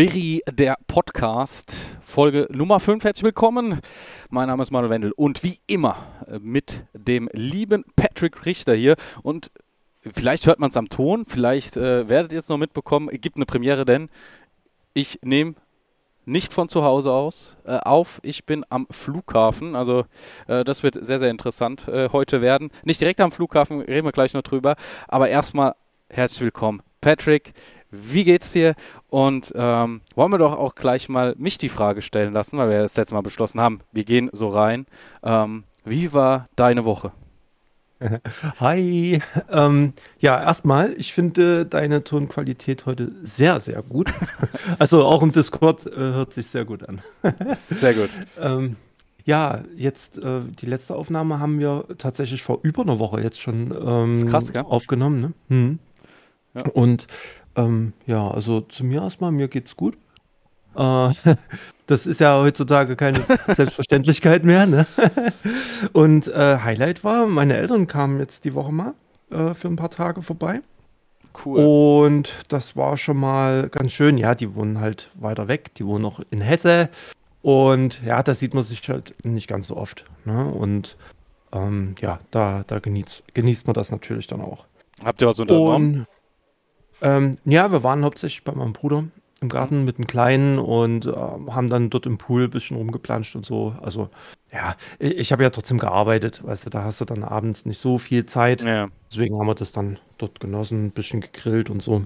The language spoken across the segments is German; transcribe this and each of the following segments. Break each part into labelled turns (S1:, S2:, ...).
S1: Veri, der Podcast, Folge Nummer 5. Herzlich willkommen. Mein Name ist Manuel Wendel und wie immer äh, mit dem lieben Patrick Richter hier. Und vielleicht hört man es am Ton, vielleicht äh, werdet ihr es noch mitbekommen. Es gibt eine Premiere, denn ich nehme nicht von zu Hause aus äh, auf. Ich bin am Flughafen. Also äh, das wird sehr, sehr interessant äh, heute werden. Nicht direkt am Flughafen, reden wir gleich noch drüber. Aber erstmal herzlich willkommen, Patrick. Wie geht's dir? Und ähm, wollen wir doch auch gleich mal mich die Frage stellen lassen, weil wir das letzte Mal beschlossen haben, wir gehen so rein. Ähm, wie war deine Woche?
S2: Hi. Ähm, ja, erstmal, ich finde deine Tonqualität heute sehr, sehr gut. Also auch im Discord äh, hört sich sehr gut an.
S1: Sehr gut.
S2: ähm, ja, jetzt äh, die letzte Aufnahme haben wir tatsächlich vor über einer Woche jetzt schon ähm,
S1: krass,
S2: aufgenommen. Ne? Hm. Ja. Und ähm, ja, also zu mir erstmal, mir geht's gut. Äh, das ist ja heutzutage keine Selbstverständlichkeit mehr. Ne? Und äh, Highlight war, meine Eltern kamen jetzt die Woche mal äh, für ein paar Tage vorbei. Cool. Und das war schon mal ganz schön. Ja, die wohnen halt weiter weg. Die wohnen noch in Hesse. Und ja, da sieht man sich halt nicht ganz so oft. Ne? Und ähm, ja, da, da genießt, genießt man das natürlich dann auch.
S1: Habt ihr was unternommen?
S2: Ähm, ja, wir waren hauptsächlich bei meinem Bruder im Garten mit dem Kleinen und äh, haben dann dort im Pool ein bisschen rumgeplanscht und so. Also, ja, ich, ich habe ja trotzdem gearbeitet, weißt du, da hast du dann abends nicht so viel Zeit. Ja. Deswegen haben wir das dann dort genossen, ein bisschen gegrillt und so.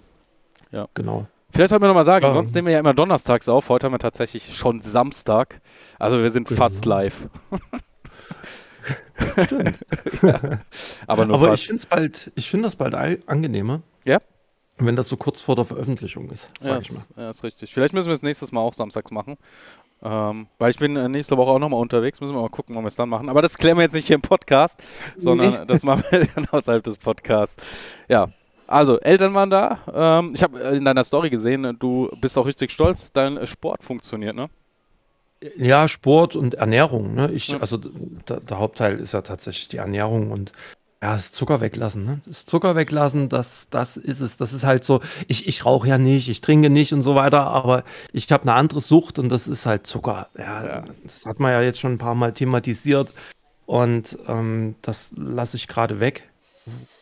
S1: Ja. Genau. Vielleicht sollten wir nochmal sagen, ja. sonst nehmen wir ja immer donnerstags auf. Heute haben wir tatsächlich schon Samstag. Also wir sind genau. fast live.
S2: Stimmt. ja. Aber, Aber ich finde bald, ich finde das bald angenehmer.
S1: Ja.
S2: Wenn das so kurz vor der Veröffentlichung ist,
S1: sag ja, ich mal. Ja, ist richtig. Vielleicht müssen wir es nächstes Mal auch samstags machen. Ähm, weil ich bin äh, nächste Woche auch nochmal unterwegs, müssen wir mal gucken, wann wir es dann machen. Aber das klären wir jetzt nicht hier im Podcast, sondern nee. das machen wir dann außerhalb des Podcasts. Ja, also Eltern waren da. Ähm, ich habe in deiner Story gesehen, du bist auch richtig stolz, dein Sport funktioniert, ne?
S2: Ja, Sport und Ernährung. Ne? Ich, ja. Also der, der Hauptteil ist ja tatsächlich die Ernährung und ja, das Zucker weglassen, ne? Das Zucker weglassen, das, das ist es. Das ist halt so, ich, ich rauche ja nicht, ich trinke nicht und so weiter, aber ich habe eine andere Sucht und das ist halt Zucker. Ja, ja. Das hat man ja jetzt schon ein paar Mal thematisiert und ähm, das lasse ich gerade weg,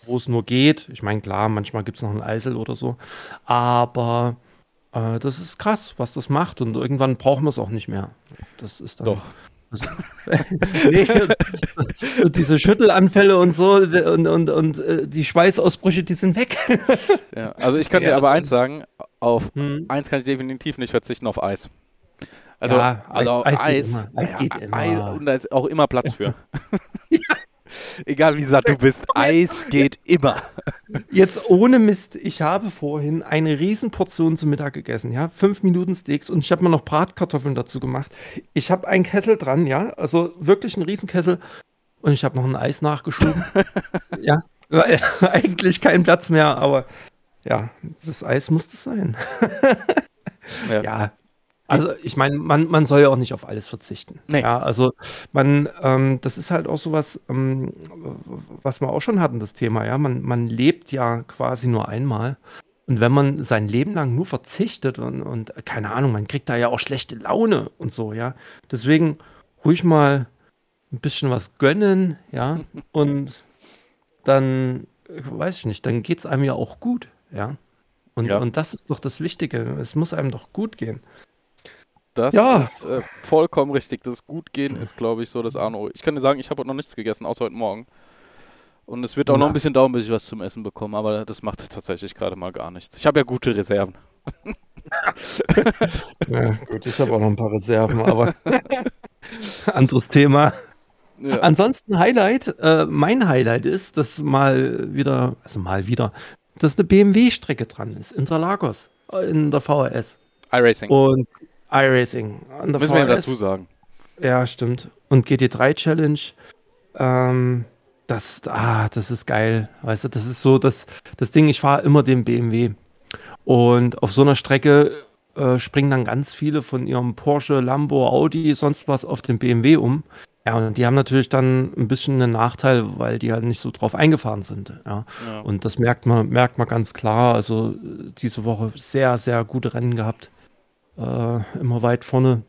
S2: wo es nur geht. Ich meine, klar, manchmal gibt es noch ein Eisel oder so, aber äh, das ist krass, was das macht und irgendwann brauchen wir es auch nicht mehr. Das ist dann.
S1: Doch.
S2: nee, und diese Schüttelanfälle und so und, und, und äh, die Schweißausbrüche, die sind weg.
S1: ja, also ich kann ja, dir aber eins sagen, auf hm. eins kann ich definitiv nicht verzichten, auf Eis. Also, ja, also Eis, Eis, geht, Eis geht immer. Eis, und da ist auch immer Platz für. Egal wie satt du bist, Eis geht immer.
S2: Jetzt ohne Mist, ich habe vorhin eine Riesenportion zum Mittag gegessen, ja, fünf Minuten Steaks und ich habe mir noch Bratkartoffeln dazu gemacht. Ich habe einen Kessel dran, ja, also wirklich einen Riesenkessel und ich habe noch ein Eis nachgeschoben. ja, eigentlich kein Platz mehr, aber ja, das Eis muss das sein. ja. ja. Also ich meine, man, man soll ja auch nicht auf alles verzichten. Nee. Ja, also man, ähm, das ist halt auch sowas, ähm, was wir auch schon hatten, das Thema, ja. Man, man lebt ja quasi nur einmal. Und wenn man sein Leben lang nur verzichtet und, und keine Ahnung, man kriegt da ja auch schlechte Laune und so, ja. Deswegen ruhig mal ein bisschen was gönnen, ja. Und dann, weiß ich nicht, dann geht es einem ja auch gut, ja. Und, ja. und das ist doch das Wichtige. Es muss einem doch gut gehen.
S1: Das ja. ist äh, vollkommen richtig. Das Gutgehen ist, glaube ich, so das Arno. Ich kann dir sagen, ich habe heute noch nichts gegessen, außer heute Morgen. Und es wird auch Na. noch ein bisschen dauern, bis ich was zum Essen bekomme, aber das macht tatsächlich gerade mal gar nichts. Ich habe ja gute Reserven.
S2: ja, gut, ich habe auch noch ein paar Reserven, aber anderes Thema. Ja. Ansonsten Highlight, äh, mein Highlight ist, dass mal wieder, also mal wieder, dass eine BMW-Strecke dran ist, Interlagos, in der VHS.
S1: iRacing.
S2: Und iRacing.
S1: Müssen wir ja dazu sagen.
S2: Ja, stimmt. Und GT3 Challenge. Ähm, das, ah, das ist geil. Weißt du, das ist so das, das Ding, ich fahre immer den BMW. Und auf so einer Strecke äh, springen dann ganz viele von ihrem Porsche, Lambo, Audi, sonst was auf den BMW um. Ja, und die haben natürlich dann ein bisschen einen Nachteil, weil die halt nicht so drauf eingefahren sind. Ja. ja. Und das merkt man, merkt man ganz klar. Also diese Woche sehr, sehr gute Rennen gehabt. Äh, immer weit vorne.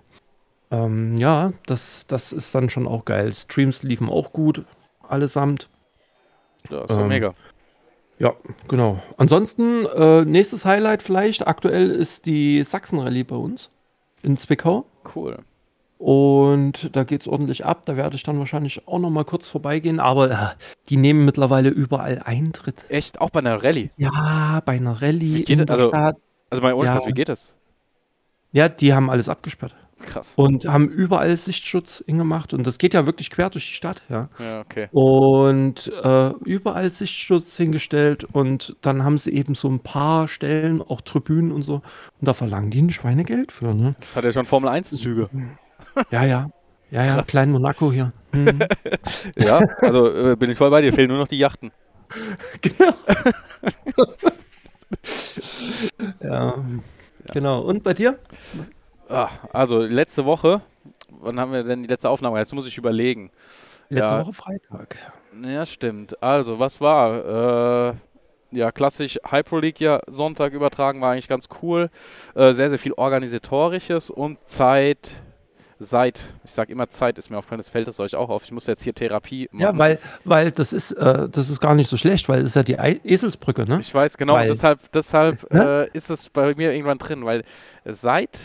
S2: Ähm, ja, das, das ist dann schon auch geil. Streams liefen auch gut, allesamt.
S1: Ja, ist ähm, mega.
S2: Ja, genau. Ansonsten, äh, nächstes Highlight vielleicht. Aktuell ist die Sachsen-Rallye bei uns in Zwickau.
S1: Cool.
S2: Und da geht es ordentlich ab. Da werde ich dann wahrscheinlich auch noch mal kurz vorbeigehen. Aber äh, die nehmen mittlerweile überall Eintritt.
S1: Echt? Auch bei einer Rallye?
S2: Ja, bei einer Rallye.
S1: Wie geht in also, Stadt. also bei uns, ja. wie geht das?
S2: Ja, die haben alles abgesperrt.
S1: Krass.
S2: Und haben überall Sichtschutz hingemacht. Und das geht ja wirklich quer durch die Stadt, ja.
S1: Ja, okay.
S2: Und äh, überall Sichtschutz hingestellt. Und dann haben sie eben so ein paar Stellen, auch Tribünen und so. Und da verlangen die ein Schweinegeld für, ne?
S1: Das hat ja schon Formel 1-Züge.
S2: Ja, ja. Ja, ja, klein Monaco hier.
S1: Mhm. ja, also äh, bin ich voll bei dir. Fehlen nur noch die Yachten.
S2: Genau. ja. Genau. Und bei dir?
S1: Ach, also letzte Woche, wann haben wir denn die letzte Aufnahme? Jetzt muss ich überlegen.
S2: Letzte ja. Woche Freitag.
S1: Ja, stimmt. Also, was war? Äh, ja, klassisch Hyper League ja Sonntag übertragen, war eigentlich ganz cool. Äh, sehr, sehr viel Organisatorisches und Zeit seit, ich sage immer Zeit ist mir aufgefallen, das fällt es euch auch auf. Ich muss jetzt hier Therapie
S2: machen. Ja, weil, weil das ist, äh, das ist gar nicht so schlecht, weil es ist ja die Eselsbrücke, ne?
S1: Ich weiß, genau, weil, deshalb, deshalb äh, ist es bei mir irgendwann drin, weil seit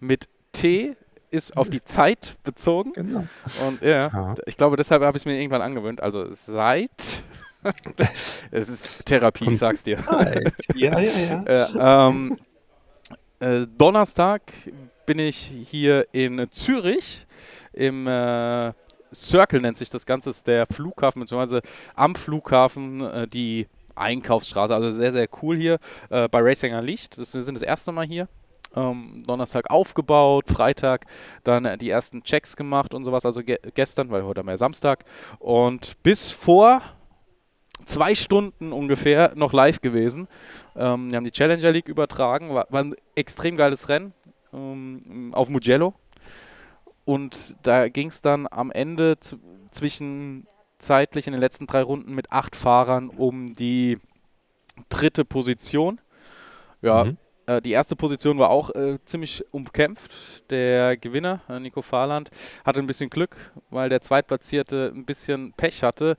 S1: mit T ist auf die Zeit bezogen. Genau. Und ja, ja. ich glaube, deshalb habe ich es mir irgendwann angewöhnt. Also seit. es ist Therapie, ich sag's dir.
S2: ja, ja, ja.
S1: äh, ähm, äh, Donnerstag bin ich hier in Zürich im äh, Circle nennt sich das Ganze, ist der Flughafen, beziehungsweise am Flughafen äh, die Einkaufsstraße. Also sehr, sehr cool hier äh, bei Racing Licht. Das, wir sind das erste Mal hier ähm, Donnerstag aufgebaut, Freitag dann äh, die ersten Checks gemacht und sowas, also ge gestern, weil heute haben wir Samstag. Und bis vor zwei Stunden ungefähr noch live gewesen. Ähm, wir haben die Challenger League übertragen, war, war ein extrem geiles Rennen ähm, auf Mugello. Und da ging es dann am Ende zwischen zeitlich in den letzten drei Runden mit acht Fahrern um die dritte Position. Ja, mhm. Äh, die erste Position war auch äh, ziemlich umkämpft. Der Gewinner, äh, Nico Fahrland, hatte ein bisschen Glück, weil der Zweitplatzierte ein bisschen Pech hatte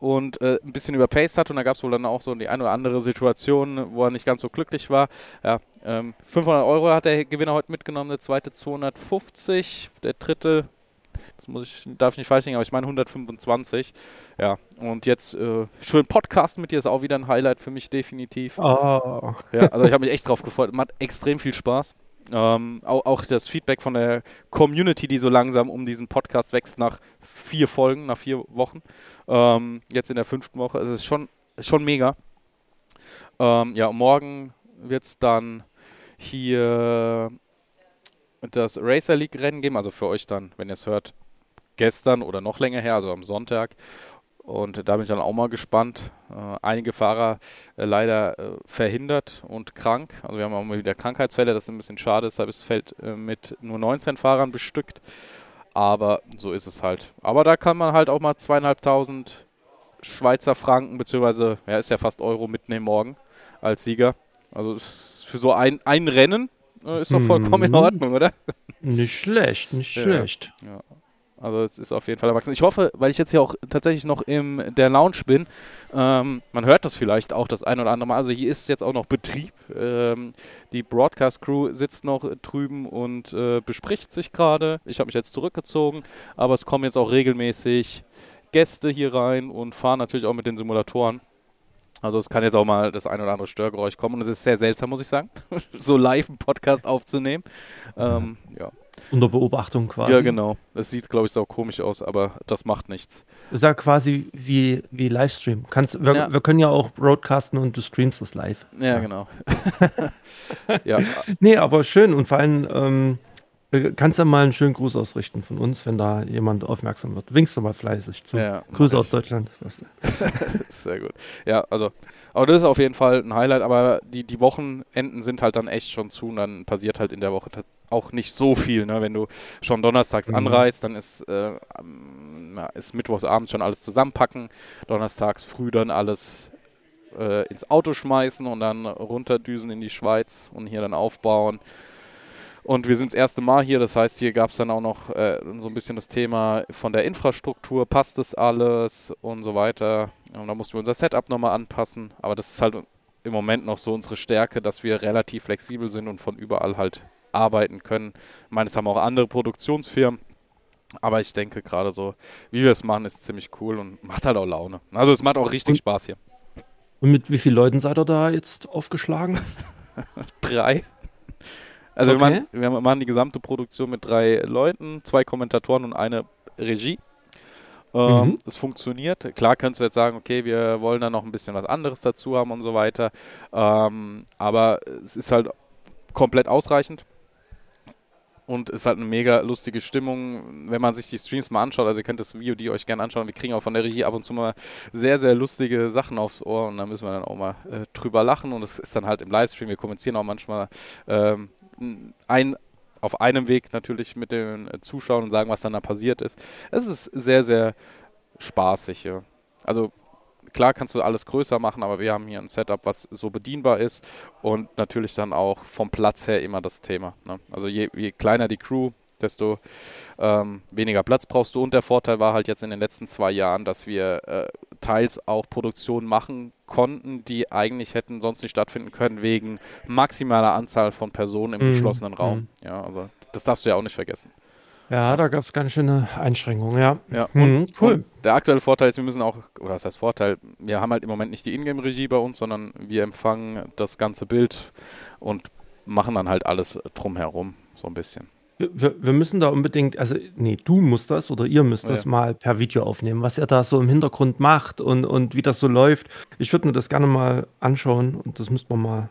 S1: und äh, ein bisschen überpaced hat und da gab es wohl dann auch so die eine oder andere Situation, wo er nicht ganz so glücklich war. Ja, ähm, 500 Euro hat der Gewinner heute mitgenommen, der zweite 250, der dritte das muss ich, darf ich nicht falsch liegen, aber ich meine 125. Ja, und jetzt äh, schön Podcast mit dir ist auch wieder ein Highlight für mich definitiv.
S2: Oh.
S1: Ja, also ich habe mich echt drauf gefreut. Macht extrem viel Spaß. Ähm, auch, auch, das Feedback von der Community, die so langsam um diesen Podcast wächst nach vier Folgen, nach vier Wochen. Ähm, jetzt in der fünften Woche. Es ist schon, schon mega. Ähm, ja, morgen wird es dann hier das Racer League Rennen geben. Also für euch dann, wenn ihr es hört, gestern oder noch länger her, also am Sonntag. Und da bin ich dann auch mal gespannt. Äh, einige Fahrer äh, leider äh, verhindert und krank. Also wir haben auch mal wieder Krankheitsfälle, das ist ein bisschen schade, deshalb ist das Feld mit nur 19 Fahrern bestückt. Aber so ist es halt. Aber da kann man halt auch mal zweieinhalbtausend Schweizer Franken, beziehungsweise, ja, ist ja fast Euro mitnehmen morgen als Sieger. Also für so ein, ein Rennen ist doch vollkommen in mhm. Ordnung, oder?
S2: Nicht schlecht, nicht ja, schlecht.
S1: Ja. Also es ist auf jeden Fall erwachsen. Ich hoffe, weil ich jetzt hier auch tatsächlich noch in der Lounge bin, ähm, man hört das vielleicht auch das ein oder andere Mal. Also hier ist jetzt auch noch Betrieb. Ähm, die Broadcast-Crew sitzt noch drüben und äh, bespricht sich gerade. Ich habe mich jetzt zurückgezogen, aber es kommen jetzt auch regelmäßig Gäste hier rein und fahren natürlich auch mit den Simulatoren. Also es kann jetzt auch mal das ein oder andere Störgeräusch kommen und es ist sehr seltsam, muss ich sagen, so live einen Podcast aufzunehmen. Ähm, ja.
S2: Unter Beobachtung quasi.
S1: Ja, genau. Es sieht, glaube ich, sau komisch aus, aber das macht nichts.
S2: Das ist ja quasi wie, wie Livestream. Kannst, wir, ja. wir können ja auch broadcasten und du streamst das live.
S1: Ja, ja. genau.
S2: ja. Nee, aber schön und vor allem ähm, kannst ja mal einen schönen Gruß ausrichten von uns, wenn da jemand aufmerksam wird. Winkst du mal fleißig zu. Ja, Grüße aus Deutschland.
S1: Sehr gut. Ja, also, aber das ist auf jeden Fall ein Highlight, aber die, die Wochenenden sind halt dann echt schon zu und dann passiert halt in der Woche auch nicht so viel. Ne? Wenn du schon donnerstags mhm. anreist, dann ist, äh, ist mittwochsabends schon alles zusammenpacken, donnerstags früh dann alles äh, ins Auto schmeißen und dann runterdüsen in die Schweiz und hier dann aufbauen. Und wir sind das erste Mal hier, das heißt, hier gab es dann auch noch äh, so ein bisschen das Thema von der Infrastruktur, passt das alles und so weiter. Und da mussten wir unser Setup nochmal anpassen. Aber das ist halt im Moment noch so unsere Stärke, dass wir relativ flexibel sind und von überall halt arbeiten können. Ich meine, es haben auch andere Produktionsfirmen. Aber ich denke gerade so, wie wir es machen, ist ziemlich cool und macht halt auch Laune. Also es macht auch richtig Spaß hier.
S2: Und mit wie vielen Leuten seid ihr da jetzt aufgeschlagen?
S1: drei. Also okay. wir, machen, wir machen die gesamte Produktion mit drei Leuten, zwei Kommentatoren und eine Regie. Ähm, mhm. Es funktioniert. Klar könntest du jetzt sagen, okay, wir wollen da noch ein bisschen was anderes dazu haben und so weiter. Ähm, aber es ist halt komplett ausreichend und ist halt eine mega lustige Stimmung, wenn man sich die Streams mal anschaut. Also ihr könnt das Video die euch gerne anschauen. Wir kriegen auch von der Regie ab und zu mal sehr, sehr lustige Sachen aufs Ohr und da müssen wir dann auch mal äh, drüber lachen und es ist dann halt im Livestream. Wir kommunizieren auch manchmal ähm, ein, auf einem Weg natürlich mit den äh, Zuschauern und sagen, was dann da passiert ist. Es ist sehr, sehr spaßig. Ja. Also klar kannst du alles größer machen, aber wir haben hier ein Setup, was so bedienbar ist und natürlich dann auch vom Platz her immer das Thema. Ne? Also je, je, kleiner die Crew, desto ähm, weniger Platz brauchst du. Und der Vorteil war halt jetzt in den letzten zwei Jahren, dass wir äh, teils auch Produktionen machen konnten, die eigentlich hätten sonst nicht stattfinden können, wegen maximaler Anzahl von Personen im mhm. geschlossenen Raum. Mhm. Ja, also das darfst du ja auch nicht vergessen.
S2: Ja, da gab es ganz schöne Einschränkungen, ja.
S1: Ja, mhm, cool. Und der aktuelle Vorteil ist, wir müssen auch, oder was heißt Vorteil, wir haben halt im Moment nicht die Ingame-Regie bei uns, sondern wir empfangen das ganze Bild und machen dann halt alles drumherum, so ein bisschen.
S2: Wir, wir, müssen da unbedingt, also nee, du musst das oder ihr müsst das ja. mal per Video aufnehmen, was er da so im Hintergrund macht und, und wie das so läuft. Ich würde mir das gerne mal anschauen und das müsste man mal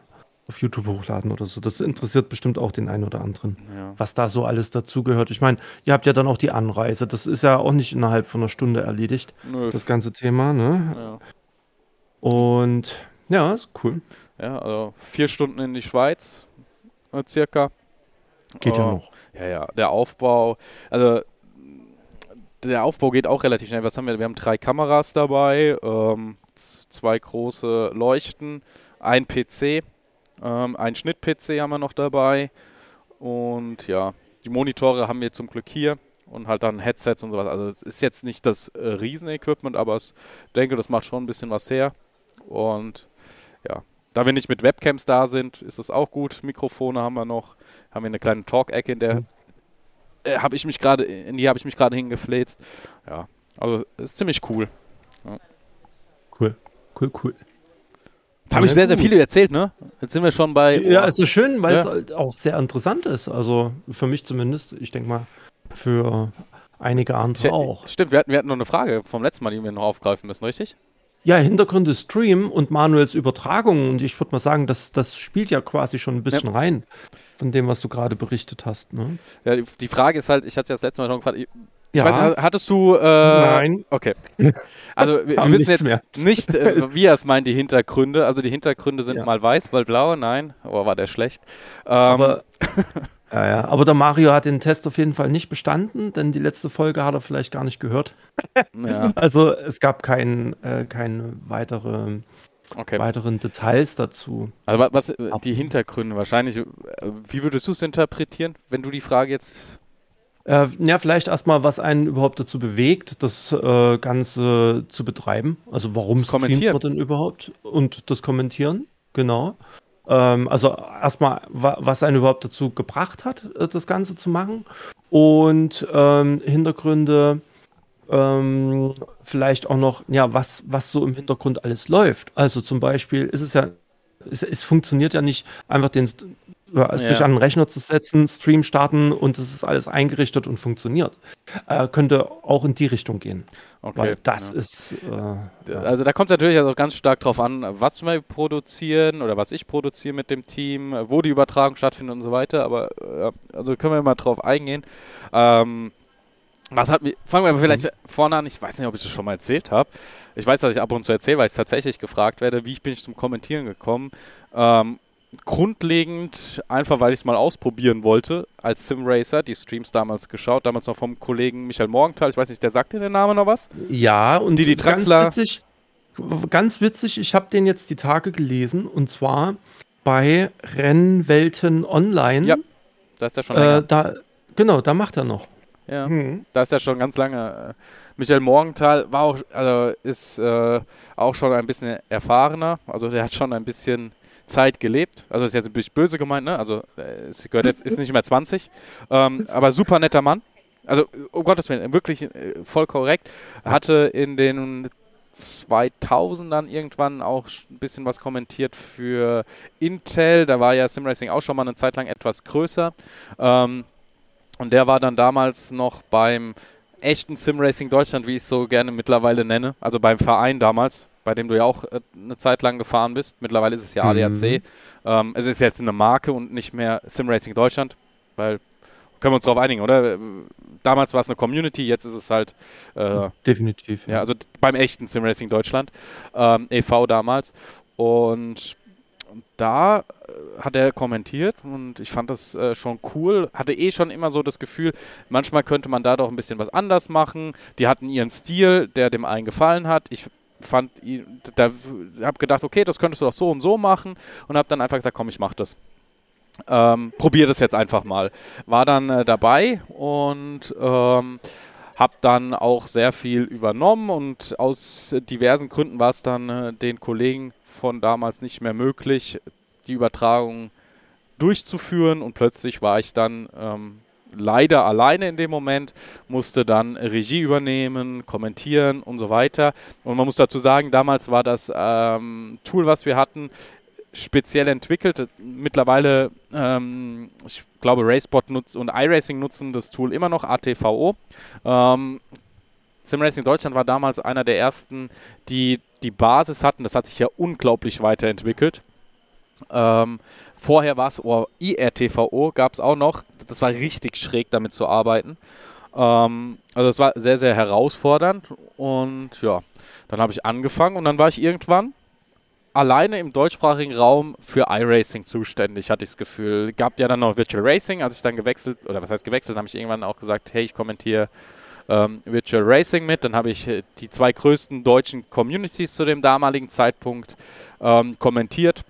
S2: auf YouTube hochladen oder so. Das interessiert bestimmt auch den einen oder anderen, ja. was da so alles dazugehört. Ich meine, ihr habt ja dann auch die Anreise. Das ist ja auch nicht innerhalb von einer Stunde erledigt, Nö. das ganze Thema. Ne? Ja. Und ja, ist cool.
S1: Ja, also vier Stunden in die Schweiz, äh, circa.
S2: Geht ja
S1: uh,
S2: noch.
S1: Ja, ja. Der Aufbau, also der Aufbau geht auch relativ schnell. Was haben wir? Wir haben drei Kameras dabei, ähm, zwei große Leuchten, ein PC ähm, ein Schnitt-PC haben wir noch dabei. Und ja, die Monitore haben wir zum Glück hier und halt dann Headsets und sowas. Also es ist jetzt nicht das äh, Riesen-Equipment, aber ich denke, das macht schon ein bisschen was her. Und ja, da wir nicht mit Webcams da sind, ist das auch gut. Mikrofone haben wir noch, haben wir eine kleine Talk-Ecke, in der mhm. äh, habe ich mich gerade, in die habe ich mich gerade hingefläzt. Ja, also ist ziemlich cool. Ja.
S2: Cool, cool, cool.
S1: Jetzt habe ich sehr, sehr viel erzählt, ne? Jetzt sind wir schon bei.
S2: Oh. Ja, es ist schön, weil ja. es halt auch sehr interessant ist. Also für mich zumindest. Ich denke mal, für einige andere ich, auch.
S1: Stimmt, wir hatten, wir hatten noch eine Frage vom letzten Mal, die wir noch aufgreifen müssen, richtig?
S2: Ja, Hintergründe Stream und Manuels Übertragung. Und ich würde mal sagen, das, das spielt ja quasi schon ein bisschen ja. rein von dem, was du gerade berichtet hast. Ne?
S1: Ja, die, die Frage ist halt, ich hatte es das letzte Mal noch gefragt,
S2: ja.
S1: Weiß, hattest du. Äh,
S2: Nein.
S1: Okay. Also, wir, wir wissen jetzt mehr. nicht, äh, wie er es meint, die Hintergründe. Also, die Hintergründe sind ja. mal weiß, mal blau. Nein. Oh, war der schlecht.
S2: Ähm, aber, ja, ja. Aber der Mario hat den Test auf jeden Fall nicht bestanden, denn die letzte Folge hat er vielleicht gar nicht gehört. ja. Also, es gab kein, äh, keine weitere. Okay. weiteren Details dazu.
S1: Also was die Hintergründe wahrscheinlich, äh, wie würdest du es interpretieren, wenn du die Frage jetzt
S2: äh, ja, vielleicht erstmal, was einen überhaupt dazu bewegt, das äh, Ganze zu betreiben. Also warum streamt man denn überhaupt? Und das Kommentieren, genau. Ähm, also erstmal, wa was einen überhaupt dazu gebracht hat, äh, das Ganze zu machen. Und ähm, Hintergründe, ähm, vielleicht auch noch, ja, was, was so im Hintergrund alles läuft. Also zum Beispiel ist es ja, es, es funktioniert ja nicht einfach den ja. sich an den Rechner zu setzen, Stream starten und es ist alles eingerichtet und funktioniert. Äh, könnte auch in die Richtung gehen. Okay. Weil das ja. ist.
S1: Äh, also da kommt es natürlich auch ganz stark drauf an, was wir produzieren oder was ich produziere mit dem Team, wo die Übertragung stattfindet und so weiter. Aber äh, also können wir mal drauf eingehen. Ähm, was hat mir, fangen wir vielleicht mhm. vorne an, ich weiß nicht, ob ich das schon mal erzählt habe. Ich weiß, dass ich ab und zu erzähle, weil ich tatsächlich gefragt werde, wie ich bin ich zum Kommentieren gekommen. Ähm, grundlegend einfach, weil ich es mal ausprobieren wollte, als Simracer, die Streams damals geschaut, damals noch vom Kollegen Michael Morgenthal, ich weiß nicht, der sagt dir der Name noch was?
S2: Ja, und die, die Traxler. Ganz witzig, ganz witzig ich habe den jetzt die Tage gelesen und zwar bei Rennwelten Online. Ja.
S1: Da ist er schon länger.
S2: Äh, da, genau, da macht er noch.
S1: Ja, mhm. da ist er schon ganz lange. Äh, Michael Morgenthal war auch, also ist äh, auch schon ein bisschen erfahrener. Also der hat schon ein bisschen Zeit gelebt. Also ist jetzt ein bisschen böse gemeint, ne? Also es gehört jetzt, ist nicht mehr 20. Ähm, aber super netter Mann. Also um Gottes Willen, wirklich äh, voll korrekt. Hatte in den 2000ern irgendwann auch ein bisschen was kommentiert für Intel. Da war ja Simracing auch schon mal eine Zeit lang etwas größer. Ähm, und der war dann damals noch beim echten Simracing Deutschland, wie ich es so gerne mittlerweile nenne. Also beim Verein damals, bei dem du ja auch äh, eine Zeit lang gefahren bist. Mittlerweile ist es ja ADAC. Mhm. Ähm, es ist jetzt eine Marke und nicht mehr Simracing Deutschland, weil können wir uns darauf einigen, oder? Damals war es eine Community, jetzt ist es halt.
S2: Äh, Definitiv.
S1: Ja. ja. also beim echten Simracing Deutschland, ähm, e.V. damals. Und da äh, hat er kommentiert und ich fand das äh, schon cool. Hatte eh schon immer so das Gefühl, manchmal könnte man da doch ein bisschen was anders machen. Die hatten ihren Stil, der dem einen gefallen hat. Ich fand, da habe gedacht, okay, das könntest du doch so und so machen und habe dann einfach gesagt, komm, ich mach das. Ähm, probier das jetzt einfach mal. War dann äh, dabei und ähm, habe dann auch sehr viel übernommen und aus diversen Gründen war es dann äh, den Kollegen von damals nicht mehr möglich, die Übertragung durchzuführen und plötzlich war ich dann ähm, leider alleine in dem Moment, musste dann Regie übernehmen, kommentieren und so weiter. Und man muss dazu sagen, damals war das ähm, Tool, was wir hatten, speziell entwickelt. Mittlerweile, ähm, ich glaube, Racebot nutzt und iRacing nutzen das Tool immer noch, ATVO. Ähm, SimRacing Deutschland war damals einer der ersten, die die Basis hatten. Das hat sich ja unglaublich weiterentwickelt. Ähm, vorher war es, oh, IRTVO gab es auch noch. Das war richtig schräg, damit zu arbeiten. Ähm, also es war sehr, sehr herausfordernd. Und ja, dann habe ich angefangen und dann war ich irgendwann alleine im deutschsprachigen Raum für iRacing zuständig, hatte ich das Gefühl. Gab ja dann noch Virtual Racing, als ich dann gewechselt, oder was heißt gewechselt, habe ich irgendwann auch gesagt, hey, ich kommentiere ähm, Virtual Racing mit. Dann habe ich äh, die zwei größten deutschen Communities zu dem damaligen Zeitpunkt ähm, kommentiert.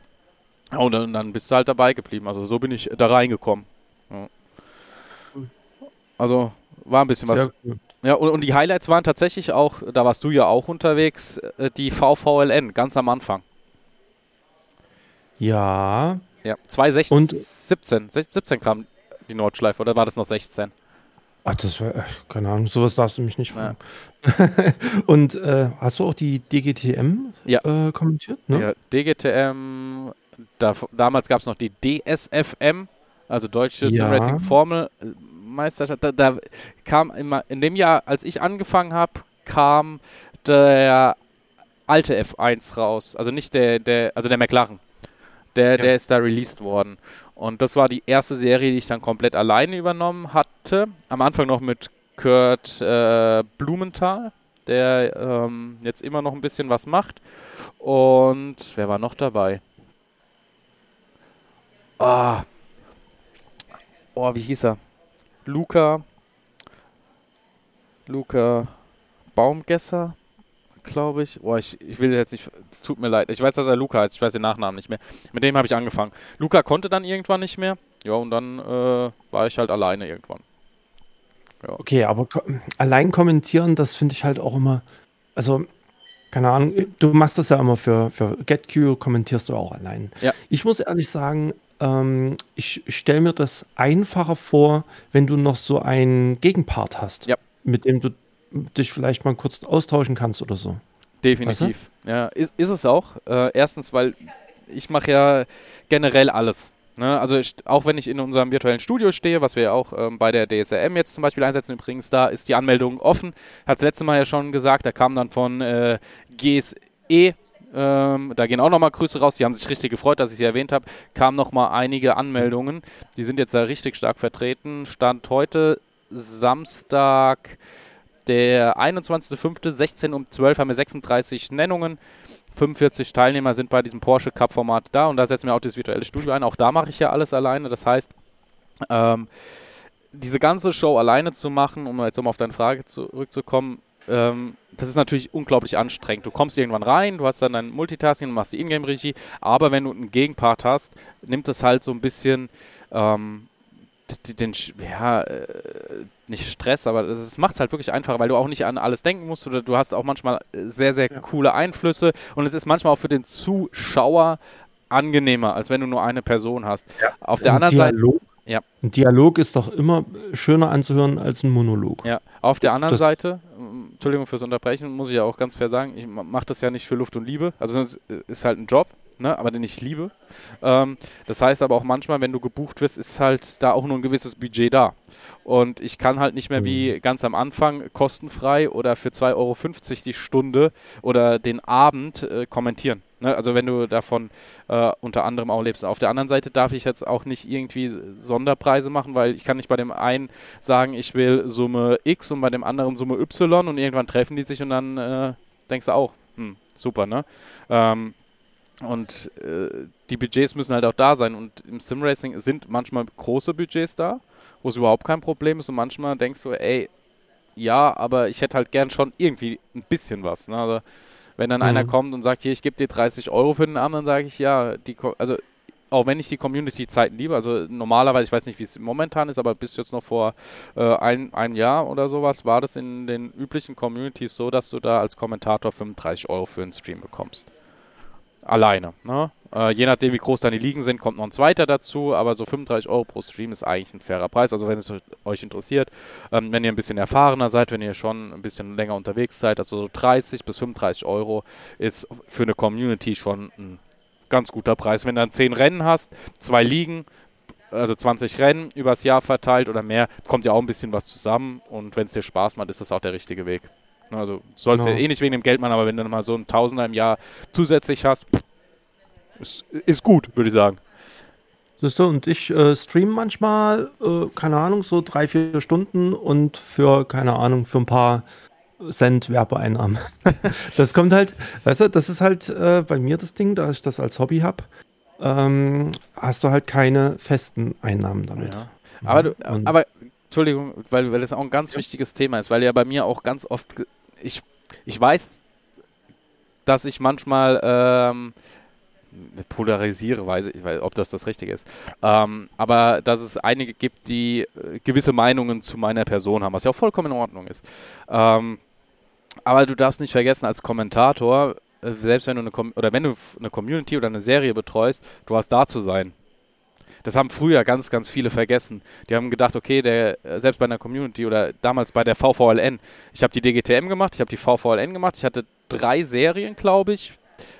S1: Und dann, dann, bist du halt dabei geblieben. Also so bin ich da reingekommen. Ja. Also war ein bisschen was. Cool. Ja, und, und, die Highlights waren tatsächlich auch, da warst du ja auch unterwegs, äh, die VVLN, ganz am Anfang.
S2: Ja.
S1: Ja, 2016, und 17, 17 kam die Nordschleife, oder war das noch 16?
S2: Ach, das war, keine Ahnung, sowas darfst du mich nicht fragen. Ja. und äh, hast du auch die DGTM
S1: ja.
S2: äh, kommentiert? Ne? Ja,
S1: DGTM, da, damals gab es noch die DSFM, also Deutsche ja. Racing Formel Meisterschaft. Da, da, kam immer, in dem Jahr, als ich angefangen habe, kam der alte F1 raus. Also nicht der, der, also der McLaren. Der, ja. der ist da released worden. Und das war die erste Serie, die ich dann komplett alleine übernommen hatte. Am Anfang noch mit Kurt äh, Blumenthal, der ähm, jetzt immer noch ein bisschen was macht. Und wer war noch dabei? Ah. Oh, wie hieß er? Luca. Luca Baumgesser glaube ich. Oh, ich, ich will jetzt nicht. Es tut mir leid. Ich weiß, dass er Luca heißt. Ich weiß den Nachnamen nicht mehr. Mit dem habe ich angefangen. Luca konnte dann irgendwann nicht mehr. Ja, und dann äh, war ich halt alleine irgendwann.
S2: Ja. Okay, aber ko allein kommentieren, das finde ich halt auch immer. Also, keine Ahnung, du machst das ja immer für, für GetQ, kommentierst du auch allein.
S1: Ja.
S2: Ich muss ehrlich sagen, ähm, ich stelle mir das einfacher vor, wenn du noch so einen Gegenpart hast,
S1: ja.
S2: mit dem du dich vielleicht mal kurz austauschen kannst oder so.
S1: Definitiv. Weißt du? Ja, ist, ist es auch. Äh, erstens, weil ich mache ja generell alles. Ne? Also ich, auch wenn ich in unserem virtuellen Studio stehe, was wir ja auch ähm, bei der DSRM jetzt zum Beispiel einsetzen, übrigens, da ist die Anmeldung offen. Hat das letzte Mal ja schon gesagt, da kam dann von äh, GSE ähm, da gehen auch nochmal Grüße raus. Die haben sich richtig gefreut, dass ich sie erwähnt habe. Kamen nochmal einige Anmeldungen. Die sind jetzt da richtig stark vertreten. Stand heute Samstag, der 21.05. 16 um 12 haben wir 36 Nennungen. 45 Teilnehmer sind bei diesem Porsche Cup Format da und da setzen wir auch das virtuelle Studio ein. Auch da mache ich ja alles alleine. Das heißt, ähm, diese ganze Show alleine zu machen, um jetzt um auf deine Frage zurückzukommen, ähm, das ist natürlich unglaublich anstrengend. Du kommst irgendwann rein, du hast dann dein Multitasking, machst die Ingame-Regie, aber wenn du einen Gegenpart hast, nimmt das halt so ein bisschen ähm, den, ja, äh, nicht Stress, aber es macht es halt wirklich einfacher, weil du auch nicht an alles denken musst oder du hast auch manchmal sehr, sehr ja. coole Einflüsse und es ist manchmal auch für den Zuschauer angenehmer, als wenn du nur eine Person hast. Ja. Auf der Ein anderen Dialog, Seite.
S2: Ja. Ein Dialog ist doch immer schöner anzuhören als ein Monolog.
S1: Ja, auf der anderen das Seite, Entschuldigung fürs Unterbrechen, muss ich ja auch ganz fair sagen, ich mache das ja nicht für Luft und Liebe. Also es ist halt ein Job ne, aber den ich liebe. Ähm, das heißt aber auch manchmal, wenn du gebucht wirst, ist halt da auch nur ein gewisses Budget da. Und ich kann halt nicht mehr wie mhm. ganz am Anfang kostenfrei oder für 2,50 Euro die Stunde oder den Abend äh, kommentieren. Ne? Also wenn du davon äh, unter anderem auch lebst. Auf der anderen Seite darf ich jetzt auch nicht irgendwie Sonderpreise machen, weil ich kann nicht bei dem einen sagen, ich will Summe X und bei dem anderen Summe Y und irgendwann treffen die sich und dann äh, denkst du auch, hm, super, ne? Ähm, und äh, die Budgets müssen halt auch da sein. Und im Simracing sind manchmal große Budgets da, wo es überhaupt kein Problem ist. Und manchmal denkst du, ey, ja, aber ich hätte halt gern schon irgendwie ein bisschen was. Ne? Also, wenn dann mhm. einer kommt und sagt, hier, ich gebe dir 30 Euro für den Abend, dann sage ich, ja, die, also auch wenn ich die Community-Zeiten liebe, also normalerweise, ich weiß nicht, wie es momentan ist, aber bis jetzt noch vor äh, ein, ein Jahr oder sowas, war das in den üblichen Communities so, dass du da als Kommentator 35 Euro für einen Stream bekommst alleine. Ne? Äh, je nachdem, wie groß deine Ligen sind, kommt noch ein zweiter dazu, aber so 35 Euro pro Stream ist eigentlich ein fairer Preis. Also wenn es euch interessiert, ähm, wenn ihr ein bisschen erfahrener seid, wenn ihr schon ein bisschen länger unterwegs seid, also so 30 bis 35 Euro ist für eine Community schon ein ganz guter Preis. Wenn du dann 10 Rennen hast, zwei Ligen, also 20 Rennen übers Jahr verteilt oder mehr, kommt ja auch ein bisschen was zusammen und wenn es dir Spaß macht, ist das auch der richtige Weg. Also sollst genau. ja eh nicht wegen dem Geld machen, aber wenn du dann mal so ein Tausender im Jahr zusätzlich hast, ist, ist gut, würde ich sagen.
S2: Siehst du, und ich äh, stream manchmal, äh, keine Ahnung, so drei, vier Stunden und für, keine Ahnung, für ein paar Cent Werbeeinnahmen. das kommt halt, weißt du, das ist halt äh, bei mir das Ding, da ich das als Hobby habe, ähm, hast du halt keine festen Einnahmen damit. Ja.
S1: Aber, du, aber Entschuldigung, weil, weil das auch ein ganz wichtiges Thema ist, weil ja bei mir auch ganz oft ich, ich weiß, dass ich manchmal ähm, polarisiere, weiß ich, weiß, ob das das Richtige ist. Ähm, aber dass es einige gibt, die äh, gewisse Meinungen zu meiner Person haben, was ja auch vollkommen in Ordnung ist. Ähm, aber du darfst nicht vergessen, als Kommentator, äh, selbst wenn du eine oder wenn du eine Community oder eine Serie betreust, du hast da zu sein. Das haben früher ganz, ganz viele vergessen. Die haben gedacht, okay, der, äh, selbst bei einer Community oder damals bei der VVLN, ich habe die DGTM gemacht, ich habe die VVLN gemacht, ich hatte drei Serien, glaube ich,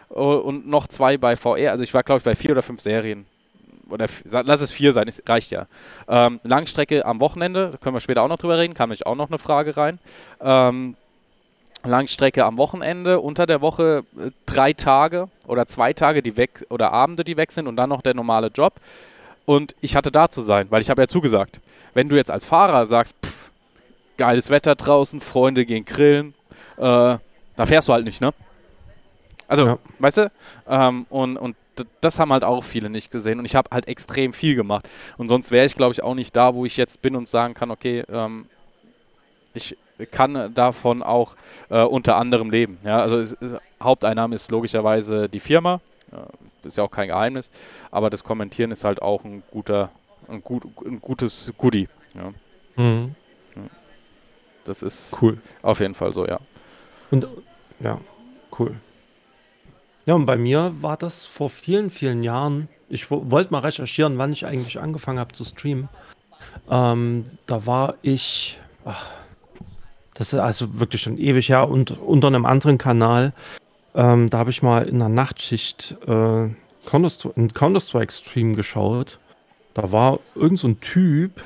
S1: und noch zwei bei VR. Also ich war, glaube ich, bei vier oder fünf Serien. Oder lass es vier sein, es reicht ja. Ähm, Langstrecke am Wochenende, da können wir später auch noch drüber reden, kam nämlich auch noch eine Frage rein. Ähm, Langstrecke am Wochenende, unter der Woche äh, drei Tage oder zwei Tage die weg oder Abende, die weg sind und dann noch der normale Job und ich hatte da zu sein, weil ich habe ja zugesagt. Wenn du jetzt als Fahrer sagst, pff, geiles Wetter draußen, Freunde gehen grillen, äh, da fährst du halt nicht, ne? Also, ja. weißt du? Ähm, und, und das haben halt auch viele nicht gesehen und ich habe halt extrem viel gemacht. Und sonst wäre ich, glaube ich, auch nicht da, wo ich jetzt bin und sagen kann, okay, ähm, ich kann davon auch äh, unter anderem leben. Ja, also es, es, Haupteinnahme ist logischerweise die Firma, ist ja auch kein Geheimnis, aber das Kommentieren ist halt auch ein guter, ein, gut, ein gutes Goodie. Ja. Mhm. Das ist cool. Auf jeden Fall so, ja.
S2: Und ja, cool. Ja, und bei mir war das vor vielen, vielen Jahren. Ich wollte mal recherchieren, wann ich eigentlich angefangen habe zu streamen. Ähm, da war ich, ach, das ist also wirklich schon ewig her und unter einem anderen Kanal. Ähm, da habe ich mal in der Nachtschicht äh, Counter einen Counter-Strike-Stream geschaut. Da war irgend so ein Typ,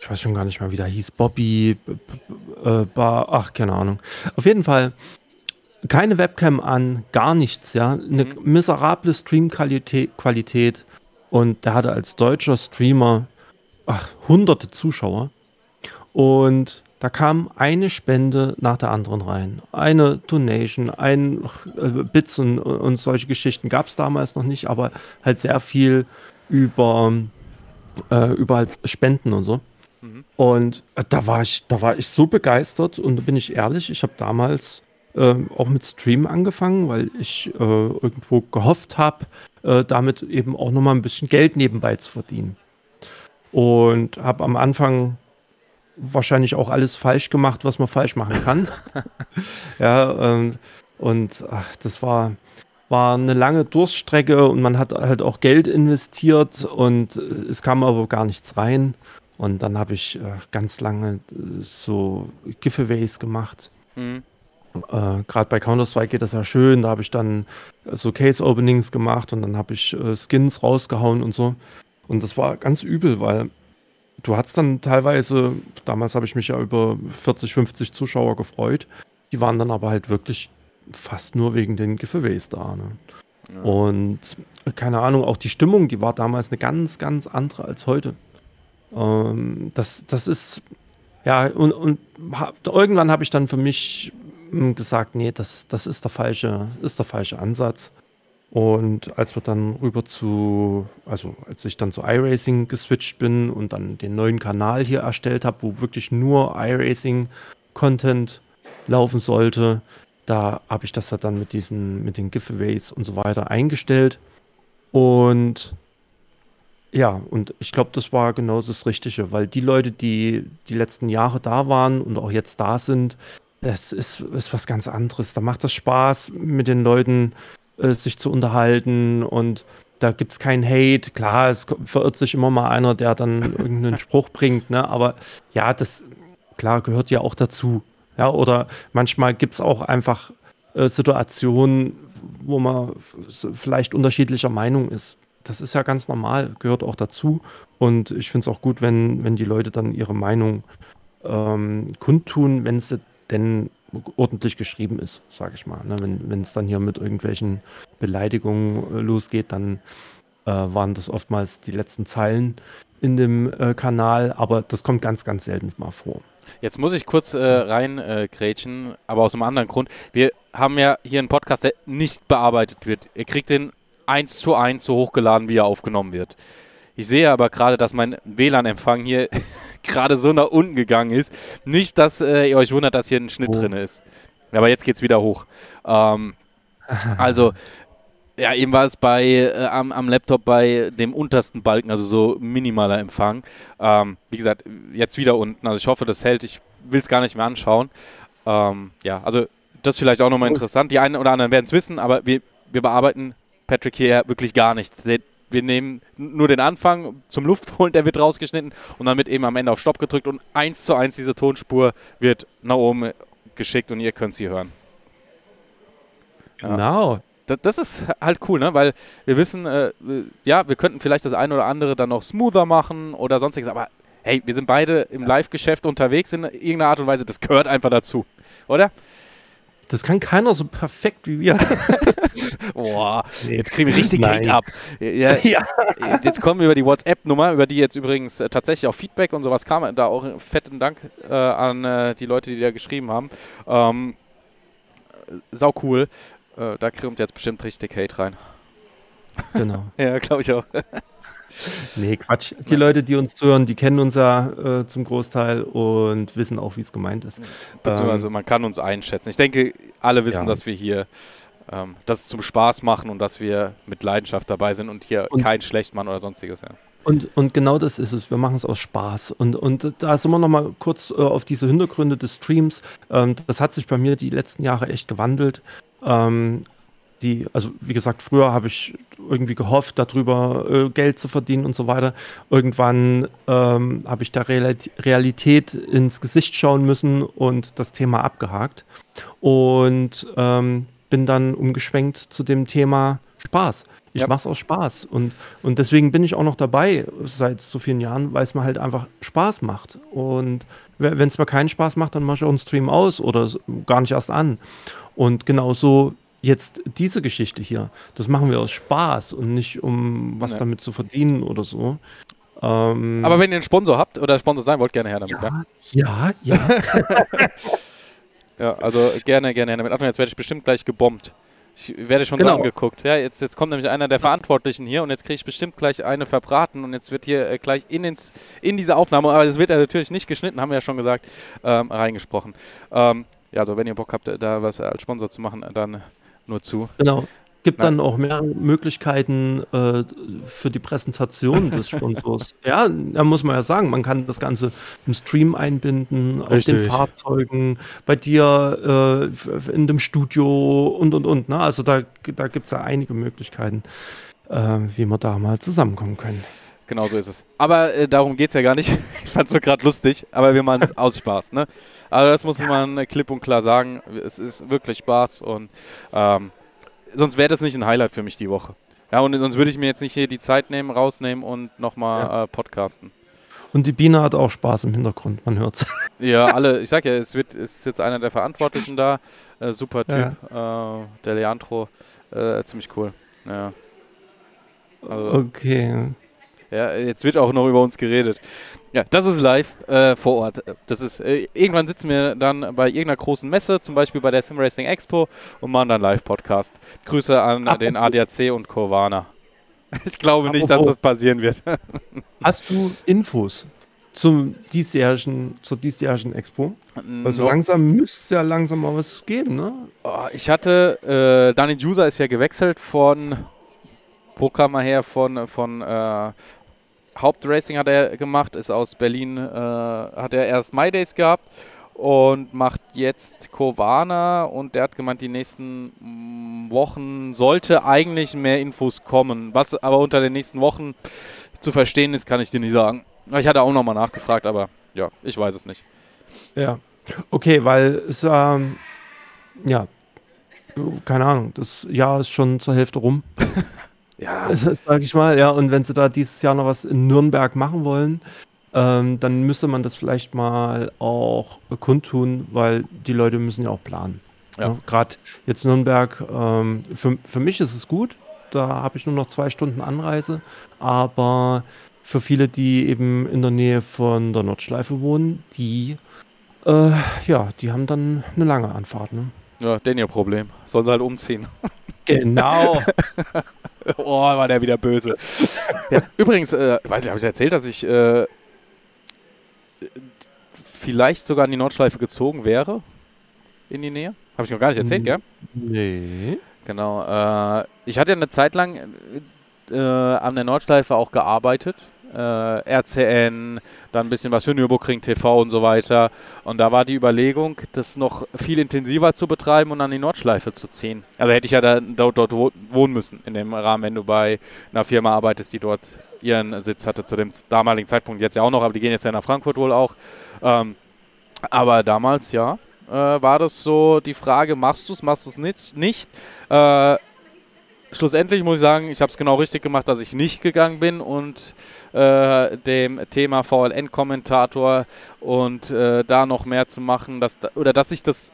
S2: ich weiß schon gar nicht mehr, wie der hieß, Bobby, äh, Bar, ach, keine Ahnung. Auf jeden Fall keine Webcam an, gar nichts, ja. Eine mhm. miserable Stream-Qualität Qualität. und der hatte als deutscher Streamer ach, hunderte Zuschauer. Und da kam eine Spende nach der anderen rein. Eine Donation, ein äh, Bits und, und solche Geschichten gab es damals noch nicht, aber halt sehr viel über, äh, über halt Spenden und so. Mhm. Und äh, da war ich, da war ich so begeistert und da bin ich ehrlich, ich habe damals äh, auch mit Stream angefangen, weil ich äh, irgendwo gehofft habe, äh, damit eben auch nochmal ein bisschen Geld nebenbei zu verdienen. und habe am Anfang wahrscheinlich auch alles falsch gemacht, was man falsch machen kann. ja, ähm, und ach, das war, war eine lange Durststrecke und man hat halt auch Geld investiert und äh, es kam aber gar nichts rein. Und dann habe ich äh, ganz lange äh, so Giveaways gemacht. Mhm. Äh, Gerade bei Counter-Strike geht das ja schön. Da habe ich dann äh, so Case-Openings gemacht und dann habe ich äh, Skins rausgehauen und so. Und das war ganz übel, weil du hattest dann teilweise, damals habe ich mich ja über 40, 50 Zuschauer gefreut. Die waren dann aber halt wirklich fast nur wegen den Giveaways da. Ne? Ja. Und keine Ahnung, auch die Stimmung, die war damals eine ganz, ganz andere als heute. Ähm, das, das ist, ja, und, und irgendwann habe ich dann für mich gesagt, nee, das, das ist der falsche, ist der falsche Ansatz. Und als wir dann rüber zu, also als ich dann zu iRacing geswitcht bin und dann den neuen Kanal hier erstellt habe, wo wirklich nur iRacing-Content laufen sollte, da habe ich das dann mit diesen, mit den Giveaways und so weiter eingestellt. Und ja, und ich glaube, das war genau das Richtige, weil die Leute, die die letzten Jahre da waren und auch jetzt da sind, das ist, ist was ganz anderes. Da macht das Spaß, mit den Leuten äh, sich zu unterhalten und da gibt es keinen Hate. Klar, es verirrt sich immer mal einer, der dann irgendeinen Spruch bringt, ne? aber ja, das klar gehört ja auch dazu. Ja, oder manchmal gibt es auch einfach äh, Situationen, wo man vielleicht unterschiedlicher Meinung ist. Das ist ja ganz normal, gehört auch dazu. Und ich finde es auch gut, wenn, wenn die Leute dann ihre Meinung ähm, kundtun, wenn sie denn ordentlich geschrieben ist, sage ich mal. Ne? Wenn es dann hier mit irgendwelchen Beleidigungen äh, losgeht, dann äh, waren das oftmals die letzten Zeilen in dem äh, Kanal, aber das kommt ganz, ganz selten mal vor.
S1: Jetzt muss ich kurz äh, reingrätschen, aber aus einem anderen Grund. Wir haben ja hier einen Podcast, der nicht bearbeitet wird. Ihr kriegt den eins zu eins so hochgeladen, wie er aufgenommen wird. Ich sehe aber gerade, dass mein WLAN-Empfang hier gerade so nach unten gegangen ist. Nicht, dass äh, ihr euch wundert, dass hier ein Schnitt oh. drin ist. Aber jetzt geht es wieder hoch. Ähm, also, ja, eben war es bei, äh, am, am, Laptop bei dem untersten Balken, also so minimaler Empfang. Ähm, wie gesagt, jetzt wieder unten. Also ich hoffe, das hält. Ich will es gar nicht mehr anschauen. Ähm, ja, also das ist vielleicht auch nochmal interessant. Die einen oder anderen werden es wissen, aber wir, wir bearbeiten Patrick hier wirklich gar nichts wir nehmen nur den Anfang zum Luftholen, der wird rausgeschnitten und dann wird eben am Ende auf Stopp gedrückt und eins zu eins diese Tonspur wird nach oben geschickt und ihr könnt sie hören.
S2: Ja. Genau.
S1: Das, das, ist halt cool, ne? Weil wir wissen, äh, ja, wir könnten vielleicht das eine oder andere dann noch smoother machen oder sonstiges, aber hey, wir sind beide im Live-Geschäft unterwegs in irgendeiner Art und Weise, das gehört einfach dazu, oder?
S2: Das kann keiner so perfekt wie wir.
S1: Boah, jetzt kriegen wir richtig Hate ab. Ja, ja. Jetzt kommen wir über die WhatsApp-Nummer, über die jetzt übrigens äh, tatsächlich auch Feedback und sowas kam. Da auch fetten Dank äh, an äh, die Leute, die da geschrieben haben. Ähm, sau cool. Äh, da kommt jetzt bestimmt richtig Hate rein.
S2: Genau.
S1: ja, glaube ich auch.
S2: Nee, Quatsch. Die ja. Leute, die uns zuhören, die kennen uns ja äh, zum Großteil und wissen auch, wie es gemeint ist.
S1: Beziehungsweise ähm, man kann uns einschätzen. Ich denke, alle wissen, ja. dass wir hier ähm, das zum Spaß machen und dass wir mit Leidenschaft dabei sind und hier und, kein Schlechtmann oder sonstiges. Ja.
S2: Und, und genau das ist es. Wir machen es aus Spaß. Und, und da sind wir nochmal kurz äh, auf diese Hintergründe des Streams. Ähm, das hat sich bei mir die letzten Jahre echt gewandelt. Ähm, die, also wie gesagt, früher habe ich irgendwie gehofft, darüber äh, Geld zu verdienen und so weiter. Irgendwann ähm, habe ich der Realität ins Gesicht schauen müssen und das Thema abgehakt. Und ähm, bin dann umgeschwenkt zu dem Thema Spaß. Ich ja. mache es aus Spaß. Und, und deswegen bin ich auch noch dabei seit so vielen Jahren, weil es mir halt einfach Spaß macht. Und wenn es mir keinen Spaß macht, dann mache ich auch einen Stream aus oder gar nicht erst an. Und genauso jetzt diese Geschichte hier, das machen wir aus Spaß und nicht um was ja. damit zu verdienen oder so.
S1: Ähm, Aber wenn ihr einen Sponsor habt oder Sponsor sein wollt, gerne her damit.
S2: Ja, ja. Ja,
S1: ja also gerne, gerne her damit. Achtung, jetzt werde ich bestimmt gleich gebombt. Ich werde schon genau. so angeguckt. Ja, jetzt, jetzt kommt nämlich einer der Verantwortlichen hier und jetzt kriege ich bestimmt gleich eine verbraten und jetzt wird hier äh, gleich in, ins, in diese Aufnahme, aber das wird ja natürlich nicht geschnitten, haben wir ja schon gesagt, ähm, reingesprochen. Ähm, ja, also wenn ihr Bock habt, da was als Sponsor zu machen, dann nur zu.
S2: Genau. Gibt dann auch mehr Möglichkeiten äh, für die Präsentation des Sponsors. ja, da muss man ja sagen, man kann das Ganze im Stream einbinden, auf den Fahrzeugen, bei dir äh, in dem Studio und und und. Ne? Also da, da gibt es ja einige Möglichkeiten, äh, wie wir da mal zusammenkommen können.
S1: Genau so ist es. Aber äh, darum geht es ja gar nicht. Ich fand es so gerade lustig, aber wir machen es aus Spaß. Ne? Also das muss man klipp und klar sagen. Es ist wirklich Spaß und ähm, sonst wäre das nicht ein Highlight für mich die Woche. Ja, und sonst würde ich mir jetzt nicht hier die Zeit nehmen, rausnehmen und nochmal ja. äh, podcasten.
S2: Und die Biene hat auch Spaß im Hintergrund, man hört's.
S1: Ja, alle, ich sag ja, es wird, ist jetzt einer der Verantwortlichen da. Äh, super Typ, ja. äh, der Leandro. Äh, ziemlich cool. Ja.
S2: Also, okay.
S1: Ja, jetzt wird auch noch über uns geredet. Ja, das ist live äh, vor Ort. Das ist, äh, irgendwann sitzen wir dann bei irgendeiner großen Messe, zum Beispiel bei der Sim Racing Expo und machen dann Live-Podcast. Grüße an Apropos. den ADAC und Corvana. Ich glaube Apropos. nicht, dass das passieren wird.
S2: Hast du Infos zum diesjährigen, zur diesjährigen Expo? Also no. langsam müsste ja langsam mal was geben, ne?
S1: Oh, ich hatte, äh, Daniel User ist ja gewechselt von, wo kam er her, von, von äh, Hauptracing hat er gemacht, ist aus Berlin, äh, hat er erst My Days gehabt und macht jetzt Kovana und der hat gemeint, die nächsten mm, Wochen sollte eigentlich mehr Infos kommen. Was aber unter den nächsten Wochen zu verstehen ist, kann ich dir nicht sagen. Ich hatte auch nochmal nachgefragt, aber ja, ich weiß es nicht.
S2: Ja, okay, weil es, ähm, ja, keine Ahnung, das Jahr ist schon zur Hälfte rum. Ja. Sag ich mal, ja. Und wenn sie da dieses Jahr noch was in Nürnberg machen wollen, ähm, dann müsste man das vielleicht mal auch kundtun, weil die Leute müssen ja auch planen. Ja. ja Gerade jetzt Nürnberg, ähm, für, für mich ist es gut. Da habe ich nur noch zwei Stunden Anreise. Aber für viele, die eben in der Nähe von der Nordschleife wohnen, die, äh, ja, die haben dann eine lange Anfahrt. Ne?
S1: Ja, denn ihr Problem. Sollen sie halt umziehen.
S2: Genau.
S1: oh, war der wieder böse. ja, übrigens, äh, weiß nicht, habe ich erzählt, dass ich äh, vielleicht sogar in die Nordschleife gezogen wäre? In die Nähe? Habe ich noch gar nicht erzählt, gell?
S2: Nee.
S1: Genau. Äh, ich hatte ja eine Zeit lang äh, an der Nordschleife auch gearbeitet RCN, dann ein bisschen was für Nürburgring TV und so weiter. Und da war die Überlegung, das noch viel intensiver zu betreiben und an die Nordschleife zu ziehen. Also hätte ich ja dann dort, dort wohnen müssen, in dem Rahmen, wenn du bei einer Firma arbeitest, die dort ihren Sitz hatte zu dem damaligen Zeitpunkt, jetzt ja auch noch, aber die gehen jetzt ja nach Frankfurt wohl auch. Ähm, aber damals, ja, äh, war das so die Frage, machst du es, machst du es nicht? nicht? Äh, schlussendlich muss ich sagen, ich habe es genau richtig gemacht, dass ich nicht gegangen bin und äh, dem Thema VLN-Kommentator und äh, da noch mehr zu machen, dass, oder dass sich das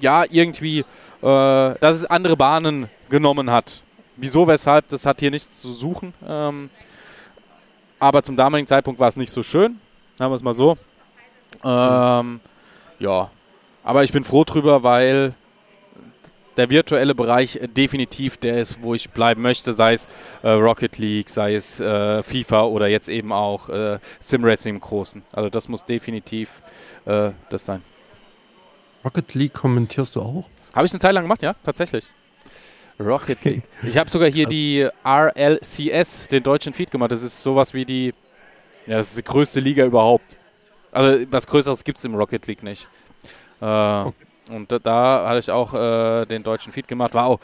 S1: ja irgendwie, äh, dass es andere Bahnen genommen hat. Wieso, weshalb, das hat hier nichts zu suchen. Ähm, aber zum damaligen Zeitpunkt war es nicht so schön, sagen wir es mal so. Ähm, ja, aber ich bin froh drüber, weil der virtuelle Bereich definitiv der ist, wo ich bleiben möchte, sei es äh, Rocket League, sei es äh, FIFA oder jetzt eben auch äh, Sim Racing im Großen. Also das muss definitiv äh, das sein.
S2: Rocket League kommentierst du auch?
S1: Habe ich eine Zeit lang gemacht, ja, tatsächlich. Rocket League. Ich habe sogar hier die RLCS, den deutschen Feed gemacht. Das ist sowas wie die, ja, das ist die größte Liga überhaupt. Also was Größeres gibt es im Rocket League nicht. Äh, okay. Und da, hatte ich auch äh, den deutschen Feed gemacht. War auch,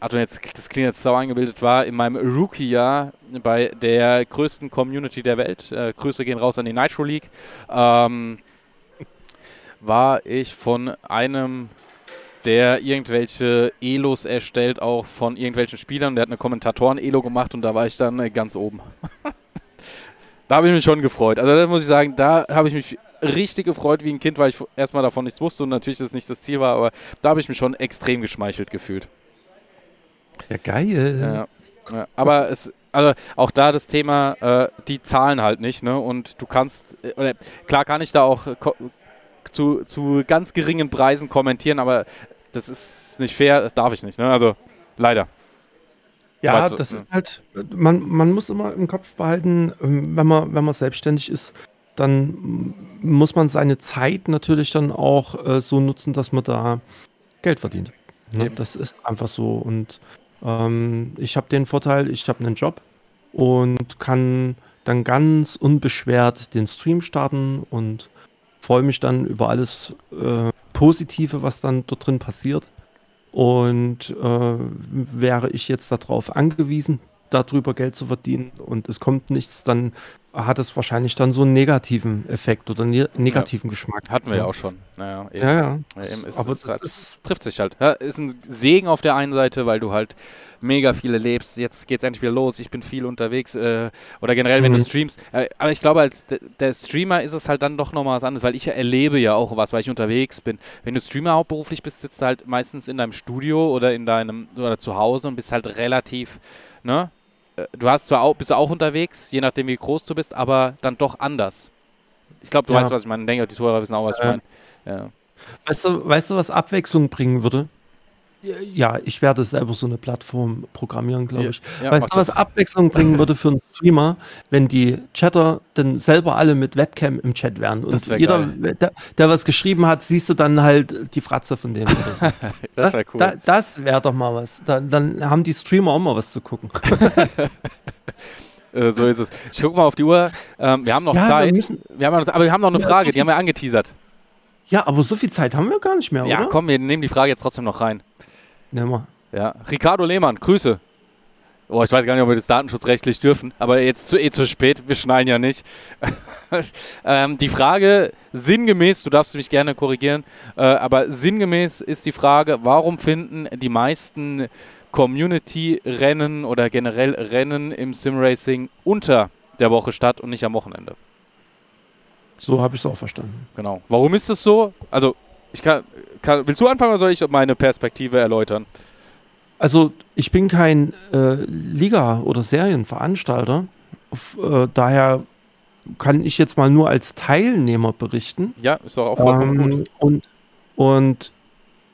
S1: also jetzt, das klingt jetzt sau eingebildet, war in meinem Rookie-Jahr bei der größten Community der Welt. Äh, Grüße gehen raus an die Nitro League. Ähm, war ich von einem der irgendwelche Elos erstellt, auch von irgendwelchen Spielern. Der hat eine Kommentatoren-Elo gemacht und da war ich dann äh, ganz oben. da habe ich mich schon gefreut. Also da muss ich sagen, da habe ich mich richtig gefreut wie ein Kind, weil ich erstmal davon nichts wusste und natürlich das nicht das Ziel war, aber da habe ich mich schon extrem geschmeichelt gefühlt.
S2: Ja, geil.
S1: Ja, ja. aber es, also auch da das Thema, äh, die zahlen halt nicht, ne? Und du kannst, äh, klar kann ich da auch zu, zu ganz geringen Preisen kommentieren, aber das ist nicht fair, das darf ich nicht, ne? Also leider.
S2: Ja, das ist halt, man, man muss immer im Kopf behalten, ähm, wenn man, wenn man selbstständig ist, dann muss man seine Zeit natürlich dann auch äh, so nutzen, dass man da Geld verdient. Ne? Das ist einfach so. Und ähm, ich habe den Vorteil, ich habe einen Job und kann dann ganz unbeschwert den Stream starten und freue mich dann über alles äh, Positive, was dann dort drin passiert. Und äh, wäre ich jetzt darauf angewiesen, darüber Geld zu verdienen und es kommt nichts, dann hat es wahrscheinlich dann so einen negativen Effekt oder ne negativen ja. Geschmack.
S1: Hatten wir ja auch schon. Naja,
S2: eben. Ja, ja.
S1: ja eben ist, Aber es halt, trifft sich halt. Ja, ist ein Segen auf der einen Seite, weil du halt mega viele lebst. Jetzt geht es endlich wieder los. Ich bin viel unterwegs. Äh, oder generell, wenn mhm. du streamst. Äh, aber ich glaube, als der Streamer ist es halt dann doch nochmal was anderes, weil ich erlebe ja auch was, weil ich unterwegs bin. Wenn du Streamer hauptberuflich bist, sitzt du halt meistens in deinem Studio oder in deinem oder zu Hause und bist halt relativ, ne? Äh, du hast zwar auch, bist auch unterwegs, je nachdem wie groß du bist, aber dann doch anders. Ich glaube, du ja. weißt, was ich meine. Ich denke, die Zuhörer wissen auch, was ich meine. Ja.
S2: Weißt du, weißt du, was Abwechslung bringen würde? Ja, ich werde selber so eine Plattform programmieren, glaube ich. Ja, weißt du, was Abwechslung bringen würde für einen Streamer, wenn die Chatter dann selber alle mit Webcam im Chat wären? Und jeder, der, der, was geschrieben hat, siehst du dann halt die Fratze von dem. So. das wäre cool. Da, das wäre doch mal was. Da, dann haben die Streamer auch mal was zu gucken.
S1: Äh, so ist es. Ich gucke mal auf die Uhr. Ähm, wir haben noch ja, Zeit. Wir wir haben noch, aber wir haben noch eine Frage, die haben wir angeteasert.
S2: Ja, aber so viel Zeit haben wir gar nicht mehr,
S1: ja,
S2: oder?
S1: Ja, komm, wir nehmen die Frage jetzt trotzdem noch rein.
S2: Nimm mal.
S1: Ja. Ricardo Lehmann, Grüße. Oh, ich weiß gar nicht, ob wir das datenschutzrechtlich dürfen, aber jetzt zu, eh zu spät, wir schneiden ja nicht. ähm, die Frage, sinngemäß, du darfst mich gerne korrigieren, äh, aber sinngemäß ist die Frage, warum finden die meisten Community-Rennen oder generell Rennen im Simracing unter der Woche statt und nicht am Wochenende?
S2: So habe ich es auch verstanden.
S1: Genau. Warum ist es so? Also, ich kann, kann, willst du anfangen oder soll ich meine Perspektive erläutern?
S2: Also, ich bin kein äh, Liga- oder Serienveranstalter. Auf, äh, daher kann ich jetzt mal nur als Teilnehmer berichten.
S1: Ja, ist doch auch vollkommen ähm, gut.
S2: Und, und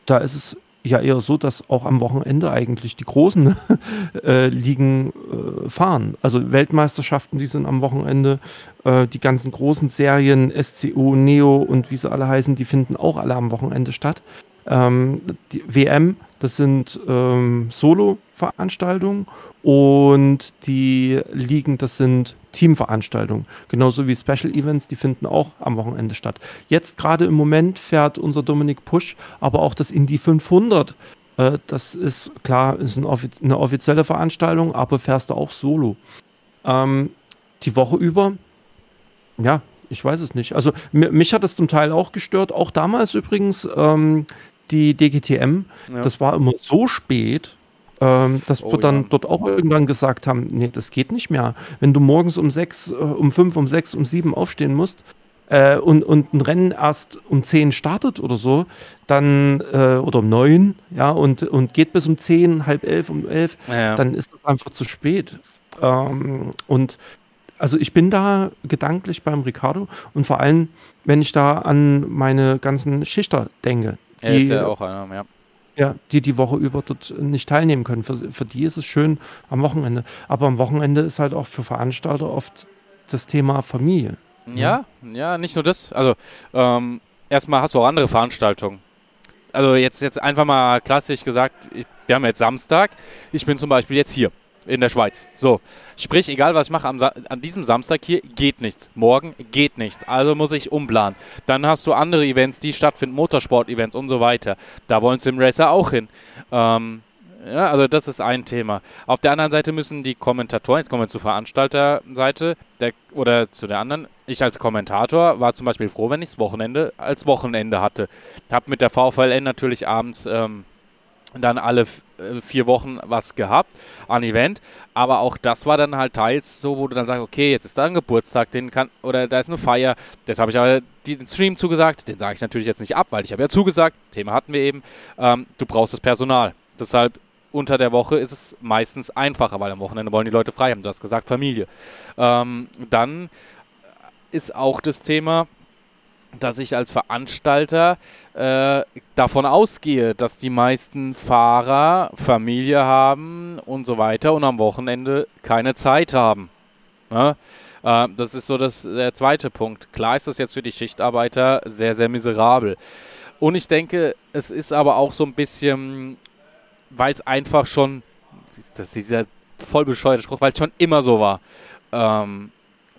S2: da ist es ja eher so, dass auch am Wochenende eigentlich die großen äh, Ligen äh, fahren. Also Weltmeisterschaften, die sind am Wochenende. Äh, die ganzen großen Serien, SCU, Neo und wie sie alle heißen, die finden auch alle am Wochenende statt. Ähm, die WM, das sind ähm, Solo-Veranstaltungen und die Ligen, das sind Teamveranstaltungen. Genauso wie Special Events, die finden auch am Wochenende statt. Jetzt gerade im Moment fährt unser Dominik Pusch, aber auch das Indie 500. Äh, das ist klar, ist ein offiz eine offizielle Veranstaltung, aber fährst du auch solo. Ähm, die Woche über, ja, ich weiß es nicht. Also mich hat es zum Teil auch gestört, auch damals übrigens ähm, die DGTM. Ja. Das war immer so spät, ähm, dass oh, wir dann ja. dort auch irgendwann gesagt haben, nee, das geht nicht mehr. Wenn du morgens um sechs, äh, um fünf, um sechs, um sieben aufstehen musst äh, und, und ein Rennen erst um zehn startet oder so, dann äh, oder um neun, ja, und, und geht bis um zehn, halb elf, um elf, ja. dann ist das einfach zu spät. Ähm, und also ich bin da gedanklich beim Ricardo und vor allem, wenn ich da an meine ganzen Schichter denke.
S1: Die, er ist ja auch einer, ja
S2: ja, die die Woche über dort nicht teilnehmen können. Für, für die ist es schön am Wochenende. Aber am Wochenende ist halt auch für Veranstalter oft das Thema Familie.
S1: Ne? Ja, ja, ja nicht nur das. Also ähm, erstmal hast du auch andere Veranstaltungen. Also jetzt, jetzt einfach mal klassisch gesagt, ich, wir haben jetzt Samstag. Ich bin zum Beispiel jetzt hier in der Schweiz. So, sprich, egal was ich mache, an diesem Samstag hier geht nichts. Morgen geht nichts. Also muss ich umplanen. Dann hast du andere Events, die stattfinden, Motorsport-Events und so weiter. Da wollen Simracer auch hin. Ähm, ja, also das ist ein Thema. Auf der anderen Seite müssen die Kommentatoren, jetzt kommen wir zur Veranstalterseite der, oder zu der anderen. Ich als Kommentator war zum Beispiel froh, wenn ich das Wochenende als Wochenende hatte. Hab mit der VVLN natürlich abends ähm, dann alle äh, vier Wochen was gehabt an Event, aber auch das war dann halt teils so, wo du dann sagst, okay, jetzt ist da ein Geburtstag, den kann oder da ist eine Feier, das habe ich aber den Stream zugesagt, den sage ich natürlich jetzt nicht ab, weil ich habe ja zugesagt, Thema hatten wir eben, ähm, du brauchst das Personal, deshalb unter der Woche ist es meistens einfacher, weil am Wochenende wollen die Leute frei haben, du hast gesagt Familie. Ähm, dann ist auch das Thema, dass ich als Veranstalter äh, davon ausgehe, dass die meisten Fahrer Familie haben und so weiter und am Wochenende keine Zeit haben. Ja? Äh, das ist so das, der zweite Punkt. Klar ist das jetzt für die Schichtarbeiter sehr, sehr miserabel. Und ich denke, es ist aber auch so ein bisschen weil es einfach schon, das ist dieser voll bescheuerte Spruch, weil es schon immer so war. Ähm,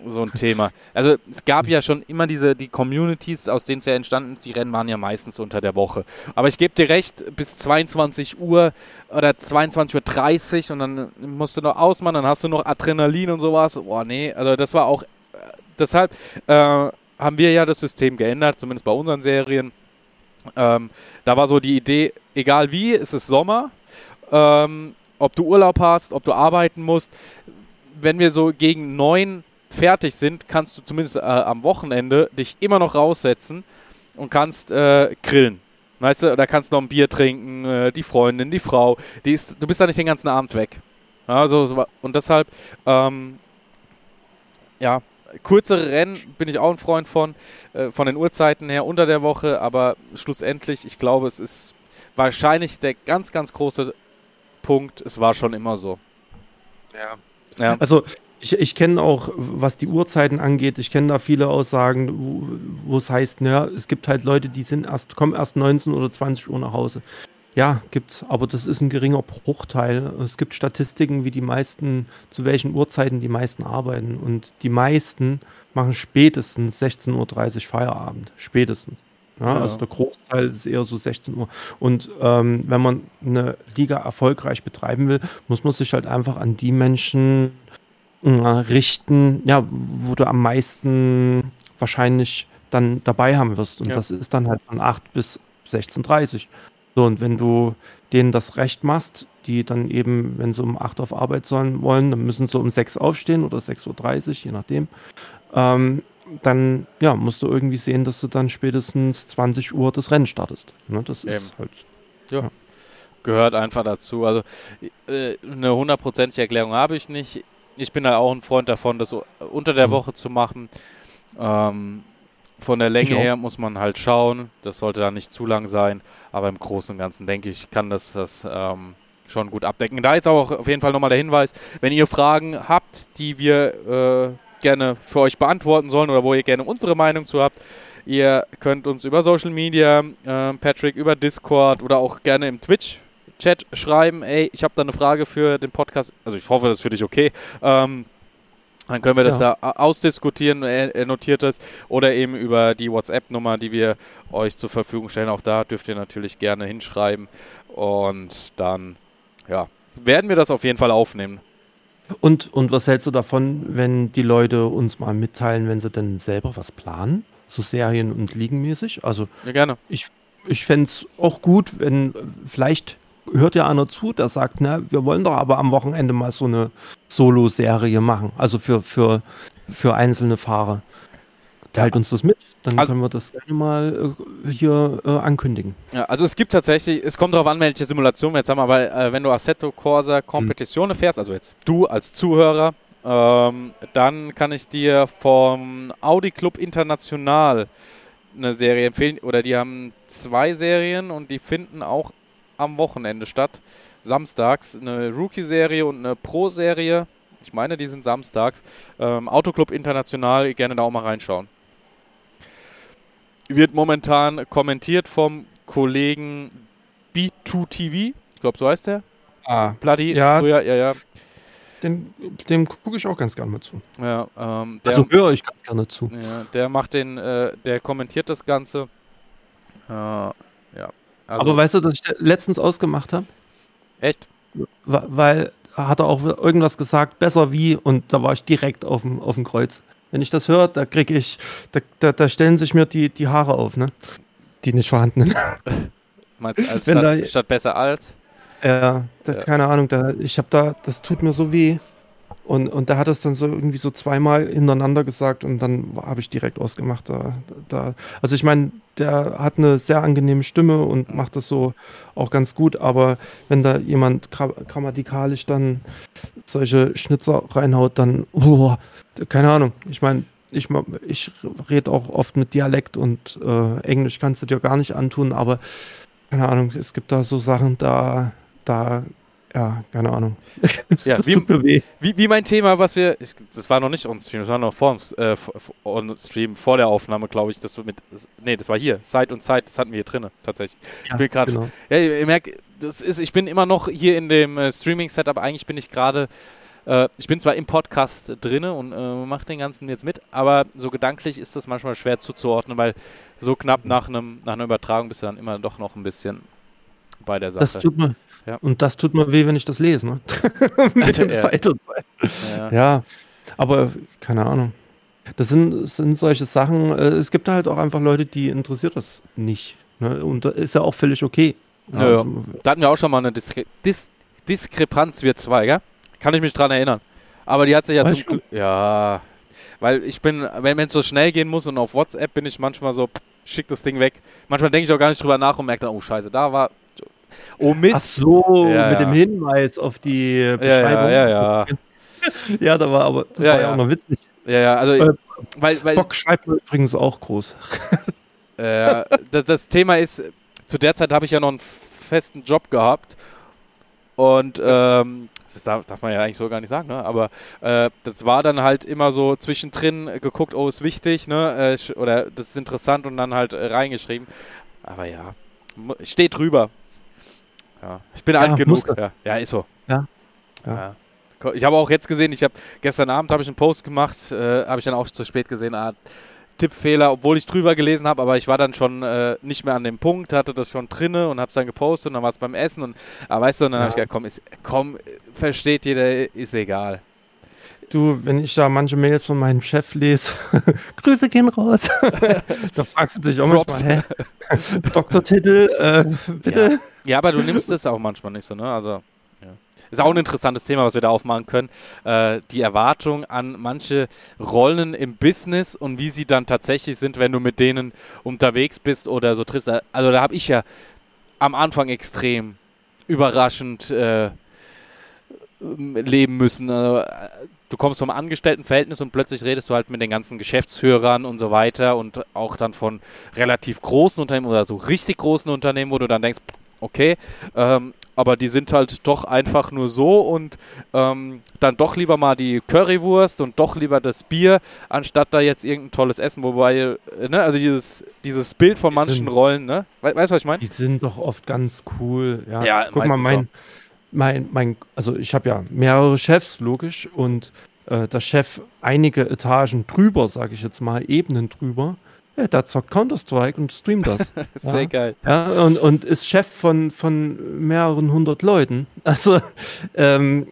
S1: so ein Thema. Also es gab ja schon immer diese die Communities, aus denen es ja entstanden ist. Die Rennen waren ja meistens unter der Woche. Aber ich gebe dir recht, bis 22 Uhr oder 22.30 Uhr und dann musst du noch ausmachen, dann hast du noch Adrenalin und sowas. Boah, nee, also das war auch, äh, deshalb äh, haben wir ja das System geändert, zumindest bei unseren Serien. Ähm, da war so die Idee, egal wie, es ist Sommer, ähm, ob du Urlaub hast, ob du arbeiten musst, wenn wir so gegen neun fertig sind, kannst du zumindest äh, am Wochenende dich immer noch raussetzen und kannst äh, grillen. Weißt du, da kannst du noch ein Bier trinken, äh, die Freundin, die Frau, die ist, du bist da nicht den ganzen Abend weg. Also, und deshalb, ähm, ja, kürzere Rennen bin ich auch ein Freund von, äh, von den Uhrzeiten her unter der Woche, aber schlussendlich, ich glaube, es ist wahrscheinlich der ganz, ganz große Punkt, es war schon immer so.
S2: Ja. ja. Also ich, ich kenne auch, was die Uhrzeiten angeht, ich kenne da viele Aussagen, wo, es heißt, naja, es gibt halt Leute, die sind erst, kommen erst 19 oder 20 Uhr nach Hause. Ja, gibt's, aber das ist ein geringer Bruchteil. Es gibt Statistiken, wie die meisten, zu welchen Uhrzeiten die meisten arbeiten. Und die meisten machen spätestens 16.30 Uhr Feierabend. Spätestens. Ja, ja. Also der Großteil ist eher so 16 Uhr. Und ähm, wenn man eine Liga erfolgreich betreiben will, muss man sich halt einfach an die Menschen richten, ja, wo du am meisten wahrscheinlich dann dabei haben wirst. Und ja. das ist dann halt von 8 bis 16.30 So, und wenn du denen das Recht machst, die dann eben, wenn sie um 8 auf Arbeit sollen wollen, dann müssen sie um 6 aufstehen oder 6.30 Uhr, je nachdem. Ähm, dann ja, musst du irgendwie sehen, dass du dann spätestens 20 Uhr das Rennen startest. Ne, das ist eben. halt.
S1: Ja. ja. Gehört einfach dazu. Also äh, eine hundertprozentige Erklärung habe ich nicht ich bin da auch ein Freund davon, das unter der mhm. Woche zu machen. Ähm, von der Länge her muss man halt schauen. Das sollte dann nicht zu lang sein. Aber im Großen und Ganzen denke ich, kann das das ähm, schon gut abdecken. Da jetzt auch auf jeden Fall nochmal der Hinweis, wenn ihr Fragen habt, die wir äh, gerne für euch beantworten sollen oder wo ihr gerne unsere Meinung zu habt, ihr könnt uns über Social Media, äh, Patrick, über Discord oder auch gerne im Twitch Chat schreiben, ey, ich habe da eine Frage für den Podcast. Also ich hoffe, das ist für dich okay. Ähm, dann können wir das ja. da ausdiskutieren, er, er notiert das. Oder eben über die WhatsApp-Nummer, die wir euch zur Verfügung stellen. Auch da dürft ihr natürlich gerne hinschreiben. Und dann, ja, werden wir das auf jeden Fall aufnehmen.
S2: Und, und was hältst du davon, wenn die Leute uns mal mitteilen, wenn sie denn selber was planen? So Serien- und Liegenmäßig? Also,
S1: ja, gerne.
S2: Ich, ich fände es auch gut, wenn vielleicht hört ja einer zu, der sagt, ne, wir wollen doch aber am Wochenende mal so eine Solo-Serie machen. Also für, für, für einzelne Fahrer. Teilt uns das mit, dann also, können wir das gerne mal äh, hier äh, ankündigen.
S1: Ja, also es gibt tatsächlich, es kommt darauf an, welche Simulation wir jetzt haben, aber äh, wenn du Assetto Corsa Competizione hm. fährst, also jetzt du als Zuhörer, ähm, dann kann ich dir vom Audi Club International eine Serie empfehlen. Oder die haben zwei Serien und die finden auch am Wochenende statt. Samstags eine Rookie-Serie und eine Pro-Serie. Ich meine, die sind samstags. Ähm, Autoclub International, gerne da auch mal reinschauen. Wird momentan kommentiert vom Kollegen B2TV. Ich glaube, so heißt der.
S2: Ah.
S1: Bloody,
S2: ja. Früher, ja, ja. Dem, dem gucke ich auch ganz gerne mal zu.
S1: Ja, ähm,
S2: der, also höre ich ganz gerne zu.
S1: Ja, der macht den, äh, der kommentiert das Ganze. Äh,
S2: also Aber weißt du, dass ich letztens ausgemacht habe?
S1: Echt?
S2: Weil hat er auch irgendwas gesagt, besser wie, und da war ich direkt auf dem, auf dem Kreuz. Wenn ich das höre, da kriege ich, da, da, da, stellen sich mir die, die Haare auf, ne? Die nicht vorhandenen.
S1: Meinst du als statt, da, statt besser als?
S2: Ja, da, ja. keine Ahnung, da, ich habe da, das tut mir so weh. Und, und da hat es dann so irgendwie so zweimal hintereinander gesagt und dann habe ich direkt ausgemacht. Da, da. Also ich meine, der hat eine sehr angenehme Stimme und macht das so auch ganz gut, aber wenn da jemand grammatikalisch dann solche Schnitzer reinhaut, dann, oh, keine Ahnung. Ich meine, ich, ich rede auch oft mit Dialekt und äh, Englisch kannst du dir gar nicht antun, aber keine Ahnung, es gibt da so Sachen, da, da ja, keine Ahnung.
S1: Ja,
S2: das
S1: wie,
S2: tut mir weh.
S1: wie, wie mein Thema, was wir, ich, das war noch nicht on Stream, das war noch vor, äh, on Stream, vor der Aufnahme, glaube ich, das mit, nee, das war hier, Zeit und Zeit, das hatten wir hier drinne, tatsächlich. ich bin gerade,
S2: genau.
S1: ja, ihr merkt, das ist, ich bin immer noch hier in dem äh, Streaming-Setup, eigentlich bin ich gerade, äh, ich bin zwar im Podcast drinne und äh, mache den ganzen jetzt mit, aber so gedanklich ist das manchmal schwer zuzuordnen, weil so knapp nach, einem, nach einer Übertragung bist du dann immer doch noch ein bisschen bei der Sache.
S2: Das tut mir,
S1: Ja.
S2: Und das tut mir weh, wenn ich das lese, ne? Mit dem
S1: Ja.
S2: Zeit.
S1: ja.
S2: Ja, aber keine Ahnung. Das sind, sind solche Sachen, äh, es gibt halt auch einfach Leute, die interessiert das nicht. Ne? Und das ist ja auch völlig okay. Also,
S1: Da hatten wir auch schon mal eine Diskre Dis Diskrepanz, wir zwei, gell? Kann ich mich dran erinnern. Aber die hat sich ja zum? Glück. Ja. Weil ich bin, wenn es so schnell gehen muss und auf WhatsApp bin ich manchmal so, pff, schick das Ding weg. Manchmal denke ich auch gar nicht drüber nach und merke dann, oh Scheiße, da war. Oh
S2: Ach
S1: Mist.
S2: so,
S1: Ja,
S2: mit
S1: ja.
S2: dem Hinweis auf die
S1: ja,
S2: Beschreibung.
S1: ja, ja.
S2: Ja, da war aber, das
S1: Ja,
S2: war ja
S1: ja.
S2: auch noch witzig.
S1: Ja, ja, also,
S2: Äh,
S1: weil, weil
S2: Bock schreibt übrigens auch groß.
S1: äh, das, das Thema ist, zu der Zeit habe ich ja noch einen festen Job gehabt und ähm, das darf, darf man ja eigentlich so gar nicht sagen, ne? aber äh, das war dann halt immer so zwischendrin geguckt, oh, ist wichtig, ne? Äh, oder das ist interessant und dann halt äh, reingeschrieben. Aber ja, steht drüber. Ja, ich bin
S2: Ja,
S1: alt genug. Ja, ja, ist so.
S2: Ja, ja.
S1: Ich habe auch jetzt gesehen, ich habe gestern Abend habe ich einen Post gemacht, äh, habe ich dann auch zu spät gesehen, ah, Tippfehler, obwohl ich drüber gelesen habe, aber ich war dann schon äh, nicht mehr an dem Punkt, hatte das schon drinne und habe es dann gepostet und dann war es beim Essen und aber weißt du, und dann habe ich gedacht, komm, ist, komm, versteht jeder, ist egal.
S2: Du, wenn ich da manche Mails von meinem Chef lese, Grüße gehen raus. da fragst du dich auch
S1: Props.
S2: manchmal, hä? Doktortitel, äh, bitte?
S1: Ja, aber du nimmst es auch manchmal nicht so, ne? Also ja. ist auch ein interessantes Thema, was wir da aufmachen können. Äh, die Erwartung an manche Rollen im Business und wie sie dann tatsächlich sind, wenn du mit denen unterwegs bist oder so triffst. Also da habe ich ja am Anfang extrem überraschend äh, leben müssen. Also, äh, du kommst vom Angestelltenverhältnis und plötzlich redest du halt mit den ganzen Geschäftsführern und so weiter und auch dann von relativ großen Unternehmen oder so richtig großen Unternehmen, wo du dann denkst, okay, ähm, aber die sind halt doch einfach nur so und ähm, dann doch lieber mal die Currywurst und doch lieber das Bier, anstatt da jetzt irgendein tolles Essen, wobei, äh, ne, also dieses, dieses Bild von
S2: Die
S1: manchen
S2: sind-
S1: Rollen, ne? We weißt du, was ich meine?
S2: Die sind doch oft ganz cool. Ja,
S1: Ja,
S2: guck mal, mein, mein, mein, also ich habe ja mehrere Chefs, logisch, und äh, der Chef einige Etagen drüber, sage ich jetzt mal, Ebenen drüber, ja, der zockt Counter-Strike und streamt das.
S1: Sehr
S2: ja.
S1: geil.
S2: Ja, und, und ist Chef von, von mehreren hundert Leuten. Also, ähm,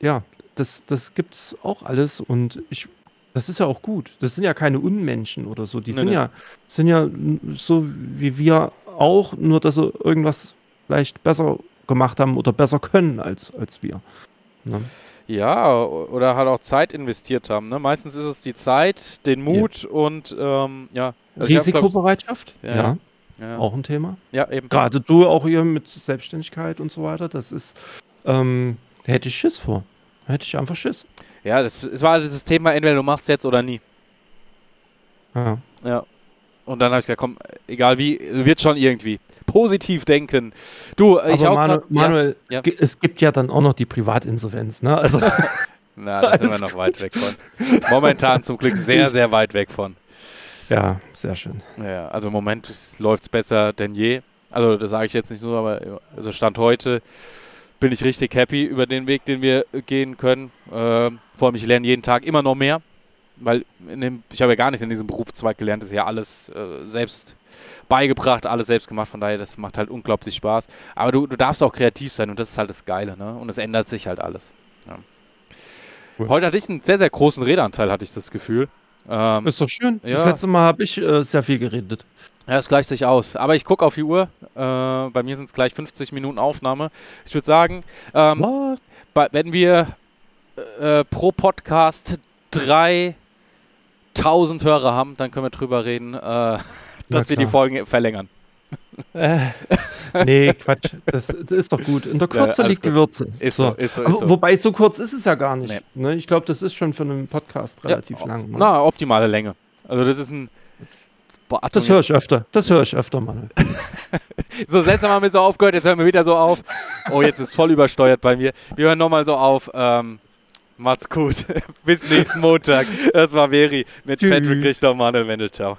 S2: ja, das, das gibt's auch alles und ich, das ist ja auch gut. Das sind ja keine Unmenschen oder so. Die
S1: Nee,
S2: sind
S1: nee.
S2: ja, sind ja so wie wir auch, nur dass sie irgendwas vielleicht besser gemacht haben oder besser können als, als wir. Ne?
S1: Ja, oder halt auch Zeit investiert haben. Ne? Meistens ist es die Zeit, den Mut und ähm, ja. Also ich hab,
S2: Risikobereitschaft,
S1: Ja.
S2: ja,
S1: ja.
S2: auch ein Thema.
S1: ja, eben.
S2: Gerade du auch hier mit Selbstständigkeit und so weiter, das ist, ähm, da hätte ich Schiss vor. Da hätte ich einfach Schiss.
S1: Ja, das, es war dieses Thema, entweder du machst jetzt oder nie.
S2: Ja.
S1: Ja. Und dann habe ich gesagt, komm, egal wie, wird schon irgendwie. Positiv denken. Du, äh, ich
S2: Aber
S1: auch
S2: Manu,
S1: grad,
S2: Manuel,
S1: ja.
S2: Es, gi- es gibt ja dann auch noch die Privatinsolvenz, ne? Also,
S1: na, da sind wir noch weit weg von. Momentan zum Glück sehr, sehr weit weg von.
S2: ja, sehr schön.
S1: Ja, also im Moment läuft es besser denn je. Also das sage ich jetzt nicht nur, aber also Stand heute bin ich richtig happy über den Weg, den wir gehen können. Ähm, vor allem, ich lerne jeden Tag immer noch mehr, weil dem, ich habe ja gar nicht in diesem Berufszweig gelernt, das ist ja alles äh, selbst beigebracht, alles selbst gemacht, von daher, das macht halt unglaublich Spaß. Aber du, du darfst auch kreativ sein und das ist halt das Geile, ne? Und es ändert sich halt alles. Ja.
S2: Cool.
S1: Heute hatte ich einen sehr, sehr großen Redeanteil, hatte ich das Gefühl. Ähm,
S2: Ist doch schön.
S1: Ja.
S2: Das letzte Mal habe ich äh, sehr viel geredet.
S1: Ja, das gleicht sich aus. Aber ich gucke auf die Uhr. Äh, bei mir sind es gleich 50 Minuten Aufnahme. Ich würde sagen, ähm, bei, wenn wir äh, pro Podcast 3000 Hörer haben, dann können wir drüber reden, äh, dass wir die Folgen verlängern.
S2: Äh, nee, Quatsch. Das, das, ist doch gut. In der Kürze
S1: ja,
S2: liegt die Würze.
S1: Ist so, so. Ist so, ist so.
S2: Wobei, so kurz ist es ja gar nicht.
S1: Nee.
S2: Ne? Ich glaube, das ist schon für einen Podcast relativ
S1: ja,
S2: lang. Man.
S1: Na, optimale Länge. Also, das ist ein.
S2: Boah, das höre ich öfter. Das höre ich öfter, Mann.
S1: so, das haben wir so aufgehört, jetzt hören wir wieder so auf. Oh, jetzt ist voll übersteuert bei mir. Wir hören nochmal so auf. Ähm, macht's gut. Bis nächsten Montag. Das war Veri mit Tschüss. Patrick Richter und Manuel Wendel. Ciao.